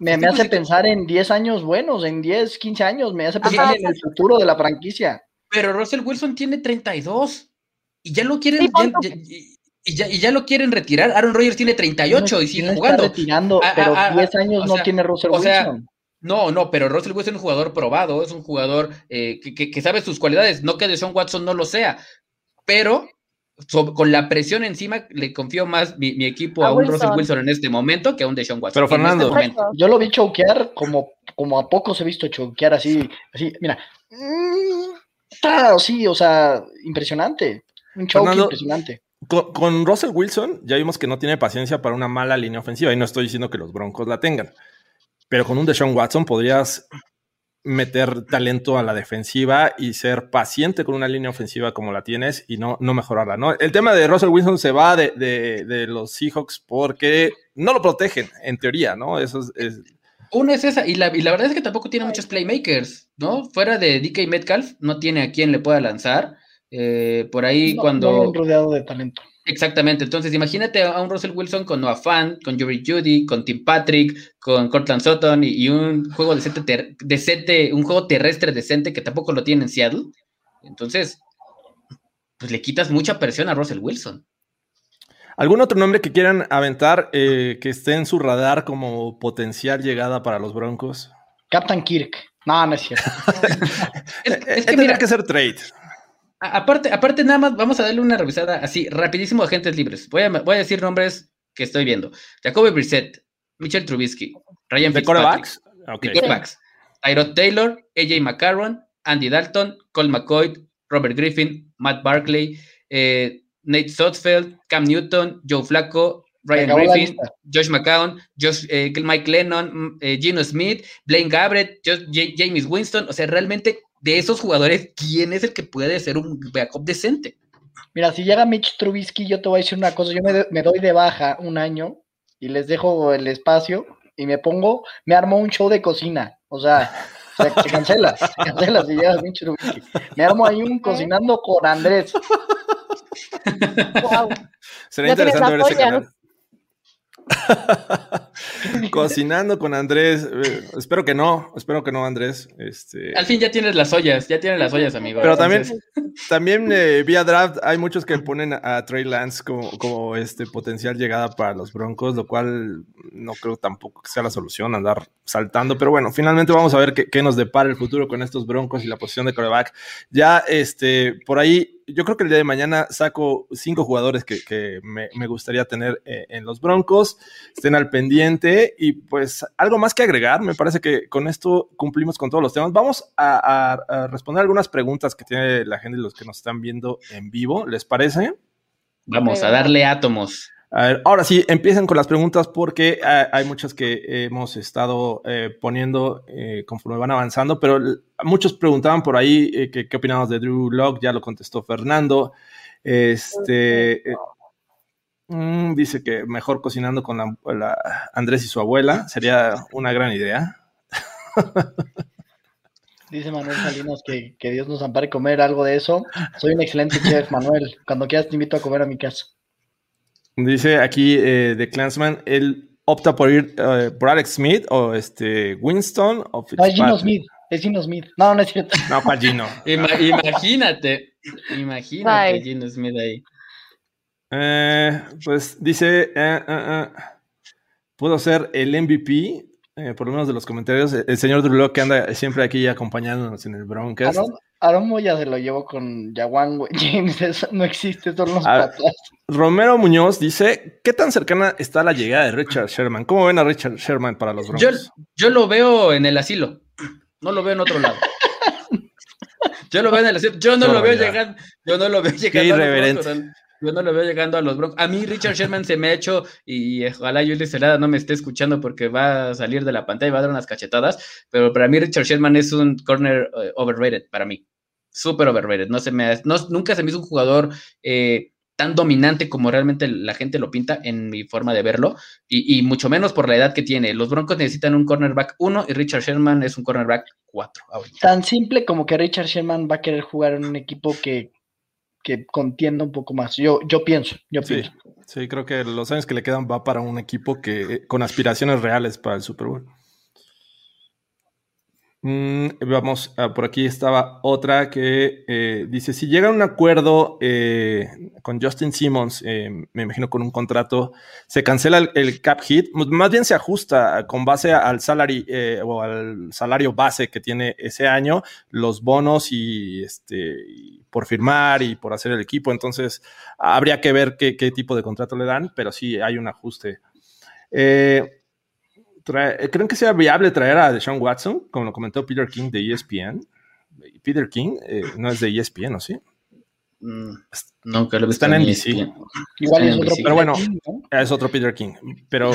E: me, me hace pensar en 10 años buenos, en 10, 15 años, me hace pensar en el futuro de la franquicia.
F: Pero Russell Wilson tiene 32 y ya lo quieren. Y ya, y ya lo quieren retirar. Aaron Rodgers tiene 38 y sigue
E: no
F: jugando.
E: Está retirando, pero 10 años no tiene Russell o sea,
F: No, no, pero Russell Wilson es un jugador probado, es un jugador eh, que, que, sabe sus cualidades. No que Deshaun Watson no lo sea, pero con la presión encima le confío más mi, equipo a, un Russell Wilson en este momento que a un Deshaun Watson.
C: Pero Fernando,
F: este
E: yo lo vi choquear como, como a pocos he visto choquear así, así, mira. sí, o sea, impresionante. Un choque impresionante.
C: Con, Russell Wilson ya vimos que no tiene paciencia para una mala línea ofensiva y no estoy diciendo que los Broncos la tengan. Pero con un Deshaun Watson podrías meter talento a la defensiva y ser paciente con una línea ofensiva como la tienes y no, no mejorarla. ¿no? El tema de Russell Wilson se va de, los Seahawks porque no lo protegen, en teoría, ¿no? Eso es,
F: Una es esa, y la, y la, verdad es que tampoco tiene muchos playmakers, ¿no? Fuera de DK Metcalf, no tiene a quien le pueda lanzar. Eh, por ahí cuando...
E: rodeado de talento.
F: Exactamente, entonces imagínate a un Russell Wilson con Noah Fan, con Jerry Judy, con Tim Patrick, con Cortland Sutton y, un juego decente, decente, un juego terrestre decente que tampoco lo tiene en Seattle. Entonces, pues le quitas mucha presión a Russell Wilson.
C: ¿Algún otro nombre que quieran aventar eh, que esté en su radar como potencial llegada para los Broncos?
E: Captain Kirk. No, no es cierto. [laughs]
C: es, que mira que ser trade.
F: Aparte, aparte, nada más vamos a darle una revisada así, rapidísimo, agentes libres. Voy a, voy a decir nombres que estoy viendo. Jacoby Brissett, Michel Trubisky, Ryan Fitzpatrick, okay. Tyrod Taylor, AJ McCarron, Andy Dalton, Cole McCoy, Robert Griffin, Matt Barkley, eh, Nate Sotsfeld, Cam Newton, Joe Flacco, Ryan Griffin, Josh McCown, Josh, eh, Mike Lennon, mm, eh, Gino Smith, Blaine Gabbert, James Winston. O sea, realmente de esos jugadores, ¿quién es el que puede ser un backup decente?
E: Mira, si llega Mitch Trubisky, yo te voy a decir una cosa, yo me, doy de baja un año y les dejo el espacio y me pongo, me armo un show de cocina, o sea, se, cancela, se cancela si llega Mitch Trubisky. Me armo ahí un cocinando con Andrés.
D: Wow.
C: Será interesante ver ese canal. [laughs] [laughs] Cocinando con Andrés. Eh, espero que no, espero que no, Andrés. Este...
F: Al fin ya tienes las ollas, ya tienes las ollas, amigo.
C: Pero también, también eh, vía draft hay muchos que ponen a Trey Lance como, este potencial llegada para los Broncos, lo cual no creo tampoco que sea la solución andar saltando. Pero bueno, finalmente vamos a ver qué, qué nos depara el futuro con estos Broncos y la posición de coreback. Ya este, por ahí yo creo que el día de mañana saco cinco jugadores que, que me, me, gustaría tener eh, en los Broncos. Estén al pendiente y pues algo más que agregar. Me parece que con esto cumplimos con todos los temas. Vamos a, a, a responder algunas preguntas que tiene la gente y los que nos están viendo en vivo. ¿Les parece?
F: Vamos a darle átomos.
C: A ver, ahora sí, empiecen con las preguntas porque eh, hay muchas que hemos estado eh, poniendo eh, conforme van avanzando, pero muchos preguntaban por ahí que, qué opinamos de Drew Locke, ya lo contestó Fernando. Este mm, dice que mejor cocinando con la, la Andrés y su abuela sería una gran idea.
E: Dice Manuel Salinas que, que, Dios nos ampare comer algo de eso. Soy un excelente chef, Manuel. Cuando quieras te invito a comer a mi casa.
C: Dice aquí eh, de Clansman, él opta por ir uh, por Alex Smith o este Winston o
E: No, es Gino Smith. Es Gino Smith. No, no es cierto.
C: No, para Gino. [laughs]
F: Ima imagínate. Imagínate Bye. Gino Smith ahí.
C: Eh, pues dice, uh, puedo ser el MVP eh, por lo menos de los comentarios, el señor Drew que anda siempre aquí acompañándonos en el Broncast.
E: Aaron, Aaron Moya se lo llevó con Yawan [laughs] James, eso no existe, son los
C: A,
E: patas.
C: Romero Muñoz dice, ¿qué tan cercana está la llegada de Richard Sherman? ¿Cómo ven a Richard Sherman para los Broncos?
F: Yo, yo lo veo en el asilo, no lo veo en otro lado. [laughs] Yo lo veo en el asilo, yo no lo veo llegando, yo no lo veo llegando.
C: Qué irreverente.
F: Yo no lo veo llegando a los Broncos. A mí Richard Sherman se me ha hecho, y ojalá Julius Celada no me esté escuchando porque va a salir de la pantalla y va a dar unas cachetadas, pero para mí Richard Sherman es un corner uh, overrated para mí. Súper overrated. No se me ha, no, nunca se me hizo un jugador eh, tan dominante como realmente la gente lo pinta en mi forma de verlo, y, y, mucho menos por la edad que tiene. Los Broncos necesitan un cornerback 1 y Richard Sherman es un cornerback 4.
E: Tan simple como que Richard Sherman va a querer jugar en un equipo que que contienda un poco más. Yo, yo pienso, yo
C: sí,
E: pienso.
C: Sí, creo que los años que le quedan va para un equipo que con aspiraciones reales para el Super Bowl. Mm, vamos, uh, por aquí estaba otra que eh, dice, si llega a un acuerdo eh, con Justin Simmons, eh, me imagino con un contrato, se cancela el, el, cap hit, más bien se ajusta con base al salary o al salario base que tiene ese año, los bonos y, este, y por firmar y por hacer el equipo, entonces habría que ver qué, tipo de contrato le dan, pero sí hay un ajuste. Eh, Trae, ¿Creen que sea viable traer a Deshaun Watson, como lo comentó Peter King de ESPN? Peter King eh, no es de ESPN, ¿o sí?
F: Mm, no, que lo
C: están en NBC.
E: Igual es otro
C: pero bueno, es otro Peter King. Pero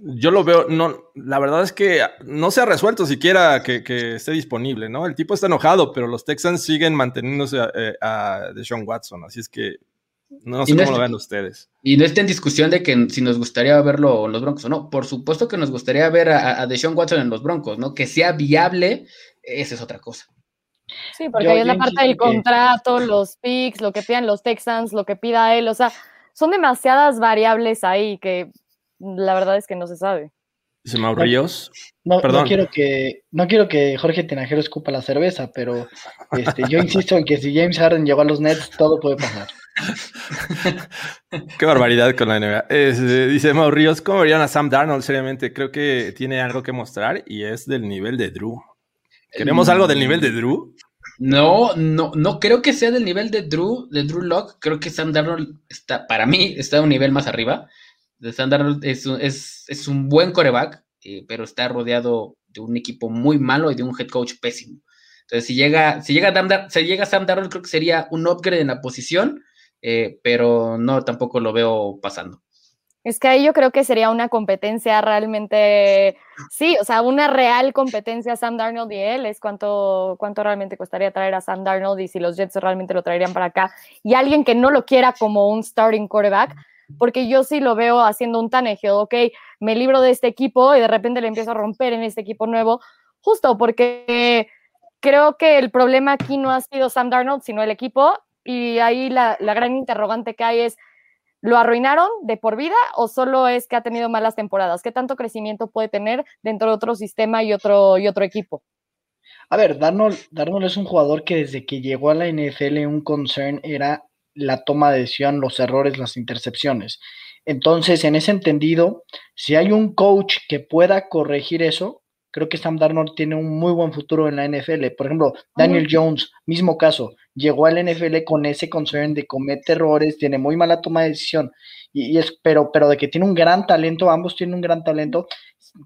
C: yo lo veo, no, la verdad es que no se ha resuelto siquiera que, que esté disponible, ¿no? El tipo está enojado, pero los Texans siguen manteniéndose a, eh, a Deshaun Watson, así es que no sé
F: no
C: cómo lo ven ustedes.
F: Y no está en discusión de que si nos gustaría verlo en los Broncos o no. Por supuesto que nos gustaría ver a, a Deshaun Watson en los Broncos, ¿no? Que sea viable, esa es otra cosa.
D: Sí, porque Yo ahí es la parte del que... contrato, los picks, lo que pidan los Texans, lo que pida él. O sea, son demasiadas variables ahí que la verdad es que no se sabe.
C: Dice Mau Ríos.
E: No, no, quiero que, no quiero que Jorge Tinajero escupa la cerveza, pero este, yo insisto en que si James Harden llegó a los Nets, todo puede pasar. [laughs]
C: Qué barbaridad con la NBA. Es, dice Mau Ríos, ¿cómo verían a Sam Darnold? Seriamente, creo que tiene algo que mostrar y es del nivel de Drew. ¿Queremos mm. algo del nivel de Drew?
F: No, no, no creo que sea del nivel de Drew, de Drew Locke. Creo que Sam Darnold está, para mí, está a un nivel más arriba. Sam Darnold es, es, es un buen coreback, eh, pero está rodeado de un equipo muy malo y de un head coach pésimo. Entonces, si llega, si llega, Dar si llega Sam Darnold, creo que sería un upgrade en la posición, eh, pero no, tampoco lo veo pasando.
D: Es que ahí yo creo que sería una competencia realmente, sí, o sea, una real competencia Sam Darnold y él, es cuánto, cuánto realmente costaría traer a Sam Darnold y si los Jets realmente lo traerían para acá, y alguien que no lo quiera como un starting quarterback, porque yo sí lo veo haciendo un Tannehill, ok, me libro de este equipo y de repente le empiezo a romper en este equipo nuevo, justo porque creo que el problema aquí no ha sido Sam Darnold, sino el equipo, y ahí la, la gran interrogante que hay es, ¿Lo arruinaron de por vida o solo es que ha tenido malas temporadas? ¿Qué tanto crecimiento puede tener dentro de otro sistema y otro, y otro equipo?
E: A ver, Darnold, Darnold es un jugador que desde que llegó a la NFL un concern era la toma de decisión, los errores, las intercepciones. Entonces, en ese entendido, si hay un coach que pueda corregir eso, creo que Sam Darnold tiene un muy buen futuro en la NFL. Por ejemplo, Daniel Jones, mismo caso, llegó al NFL con ese concern de comete errores, tiene muy mala toma de decisión, y, es, pero, pero de que tiene un gran talento, ambos tienen un gran talento,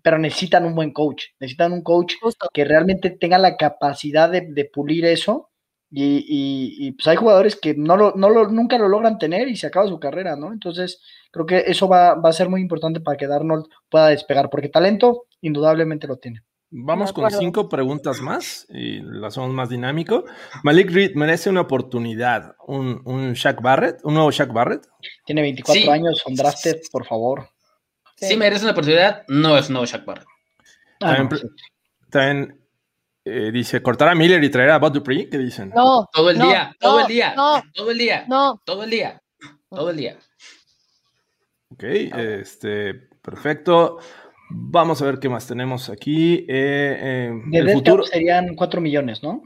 E: pero necesitan un buen coach, necesitan un coach que realmente tenga la capacidad de, pulir eso. Y, pues hay jugadores que no lo, no lo, nunca lo logran tener y se acaba su carrera, ¿no? Entonces, creo que eso va, va a ser muy importante para que Darnold pueda despegar, porque talento indudablemente lo tiene.
C: Vamos con cinco preguntas más y lo hacemos más dinámico. Malik Reed merece una oportunidad, un, un Shaq Barrett, un nuevo Shaq Barrett.
E: Tiene 24 años, son drafted, por favor.
F: Sí. merece una oportunidad, no es un nuevo Shaq Barrett.
C: Ah, también, eh, dice, ¿cortar a Miller y traer a Bud Dupree? ¿Qué dicen?
F: No. Todo el día, todo el día, todo el día, no. todo el día, todo el día.
C: Ok, este, perfecto. Vamos a ver qué más tenemos aquí. Eh, eh,
E: de el futuro serían 4 millones, ¿no?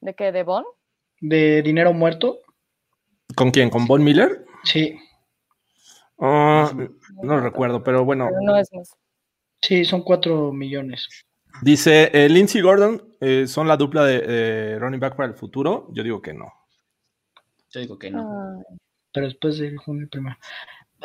D: ¿De qué? ¿De Bon?
E: De dinero muerto.
C: ¿Con quién? ¿Con Von Miller?
E: Sí.
C: Ah, no lo recuerdo, pero bueno.
D: no es más.
E: Sí, son 4 millones.
C: Dice eh, Lindsey Gordon, eh, ¿son la dupla de running back para el futuro? Yo digo que no.
F: Yo digo que no.
E: Pero después de junio primero.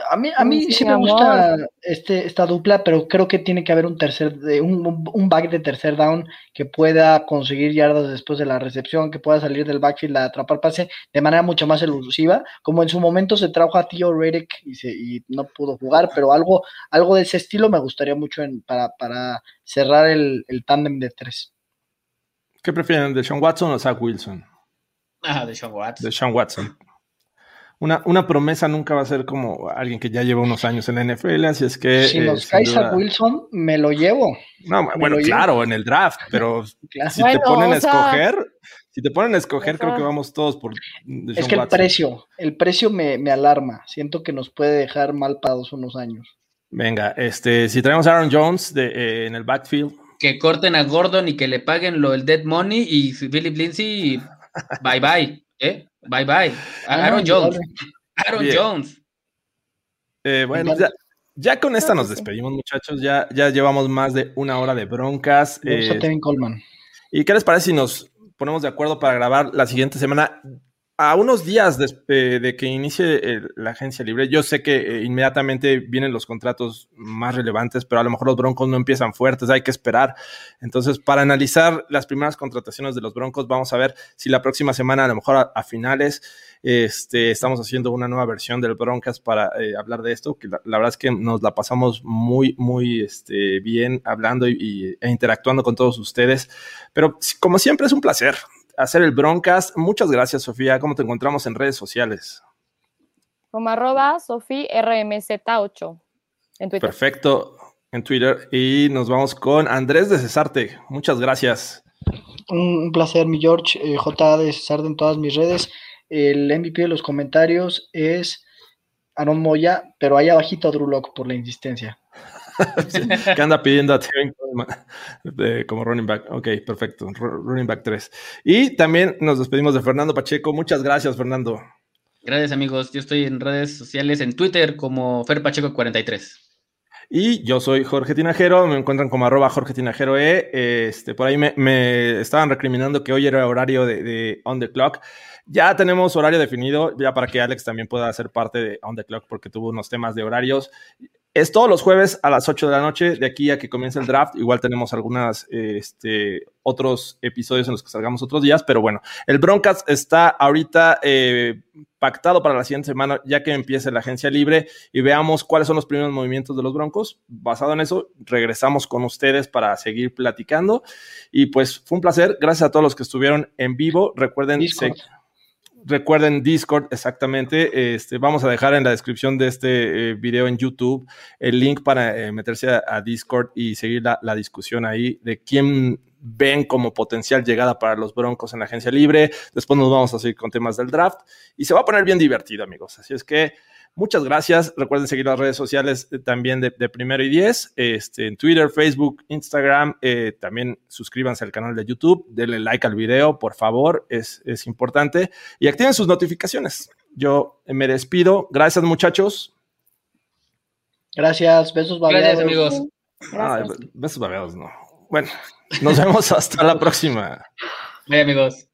E: A mí, a mí sí, me gusta este, esta dupla, pero creo que tiene que haber un tercer, un, un back de tercer down que pueda conseguir yardas después de la recepción, que pueda salir del backfield a atrapar pase de manera mucho más elusiva, como en su momento se trajo a Tío Reddick y, se, y no pudo jugar, pero algo, algo de ese estilo me gustaría mucho en, para, para cerrar el, el tándem de tres.
C: ¿Qué prefieren, de Sean Watson o Zach Wilson?
F: Ah, de Sean Watson.
C: De Sean Watson una, una, promesa nunca va a ser como alguien que ya lleva unos años en la NFL, así es que...
E: Si nos eh, cae a Wilson, me lo llevo.
C: No, bueno, claro, en el draft, pero [laughs] si te ponen a escoger, si te ponen a escoger, creo que vamos todos por...
E: Es que el precio, el precio me, me, alarma, siento que nos puede dejar mal parados unos años.
C: Venga, este, si tenemos a Aaron Jones de, eh, en el backfield.
F: Que corten a Gordon y que le paguen lo del dead money y Philip Lindsay, bye bye, ¿eh? Bye bye. Ah, Aaron Jones. Aaron Jones.
C: Eh, bueno, ya, con esta nos despedimos, muchachos. Ya, ya llevamos más de una hora de broncas.
E: Eh, Coleman.
C: ¿Y qué les parece si nos ponemos de acuerdo para grabar la siguiente semana? A unos días de, que inicie la agencia libre, yo sé que eh, inmediatamente vienen los contratos más relevantes, pero a lo mejor los Broncos no empiezan fuertes, hay que esperar. Entonces, para analizar las primeras contrataciones de los Broncos, vamos a ver si la próxima semana, a lo mejor a, finales, este, estamos haciendo una nueva versión del Broncas para eh, hablar de esto, que la, verdad es que nos la pasamos muy, muy este, bien hablando y, e interactuando con todos ustedes. Pero como siempre es un placer hacer el Broncast. Muchas gracias, Sofía. ¿Cómo te encontramos en redes sociales?
D: Como arroba RMZ8 en Twitter.
C: Perfecto, en Twitter. Y nos vamos con Andrés de Cesarte. Muchas gracias.
E: Un placer, mi George. Eh, J de Cesarte en todas mis redes. El MVP de los comentarios es Aaron Moya, pero ahí abajito Drew Locke por la insistencia. [laughs]
C: que anda pidiendo a como running back. Ok, perfecto. Running back 3. Y también nos despedimos de Fernando Pacheco. Muchas gracias, Fernando.
F: Gracias, amigos. Yo estoy en redes sociales, en Twitter como Fer Pacheco 43.
C: Y yo soy Jorge Tinajero, me encuentran como arroba Jorge Tinajero E. Este, por ahí me, estaban recriminando que hoy era horario de, de, On the Clock. Ya tenemos horario definido, ya para que Alex también pueda ser parte de On the Clock porque tuvo unos temas de horarios. Es todos los jueves a las 8 de la noche, de aquí a que comience el draft. Igual tenemos algunos este, otros episodios en los que salgamos otros días, pero bueno, el Broncas está ahorita eh, pactado para la siguiente semana, ya que empiece la agencia libre y veamos cuáles son los primeros movimientos de los Broncos. Basado en eso, regresamos con ustedes para seguir platicando. Y pues fue un placer. Gracias a todos los que estuvieron en vivo. Recuerden. Recuerden Discord, exactamente. Este, vamos a dejar en la descripción de este eh, video en YouTube el link para eh, meterse a, Discord y seguir la, discusión ahí de quién ven como potencial llegada para los Broncos en la agencia libre. Después nos vamos a seguir con temas del draft y se va a poner bien divertido, amigos. Así es que Muchas gracias. Recuerden seguir las redes sociales eh, también de, Primero y Diez, este, en Twitter, Facebook, Instagram. Eh, también suscríbanse al canal de YouTube, denle like al video, por favor, es, es importante. Y activen sus notificaciones. Yo me despido. Gracias, muchachos.
E: Gracias, besos
F: babeados. Gracias, amigos.
C: Ah, besos babeados, no. Bueno, nos vemos [laughs] hasta la próxima.
F: Bye, amigos.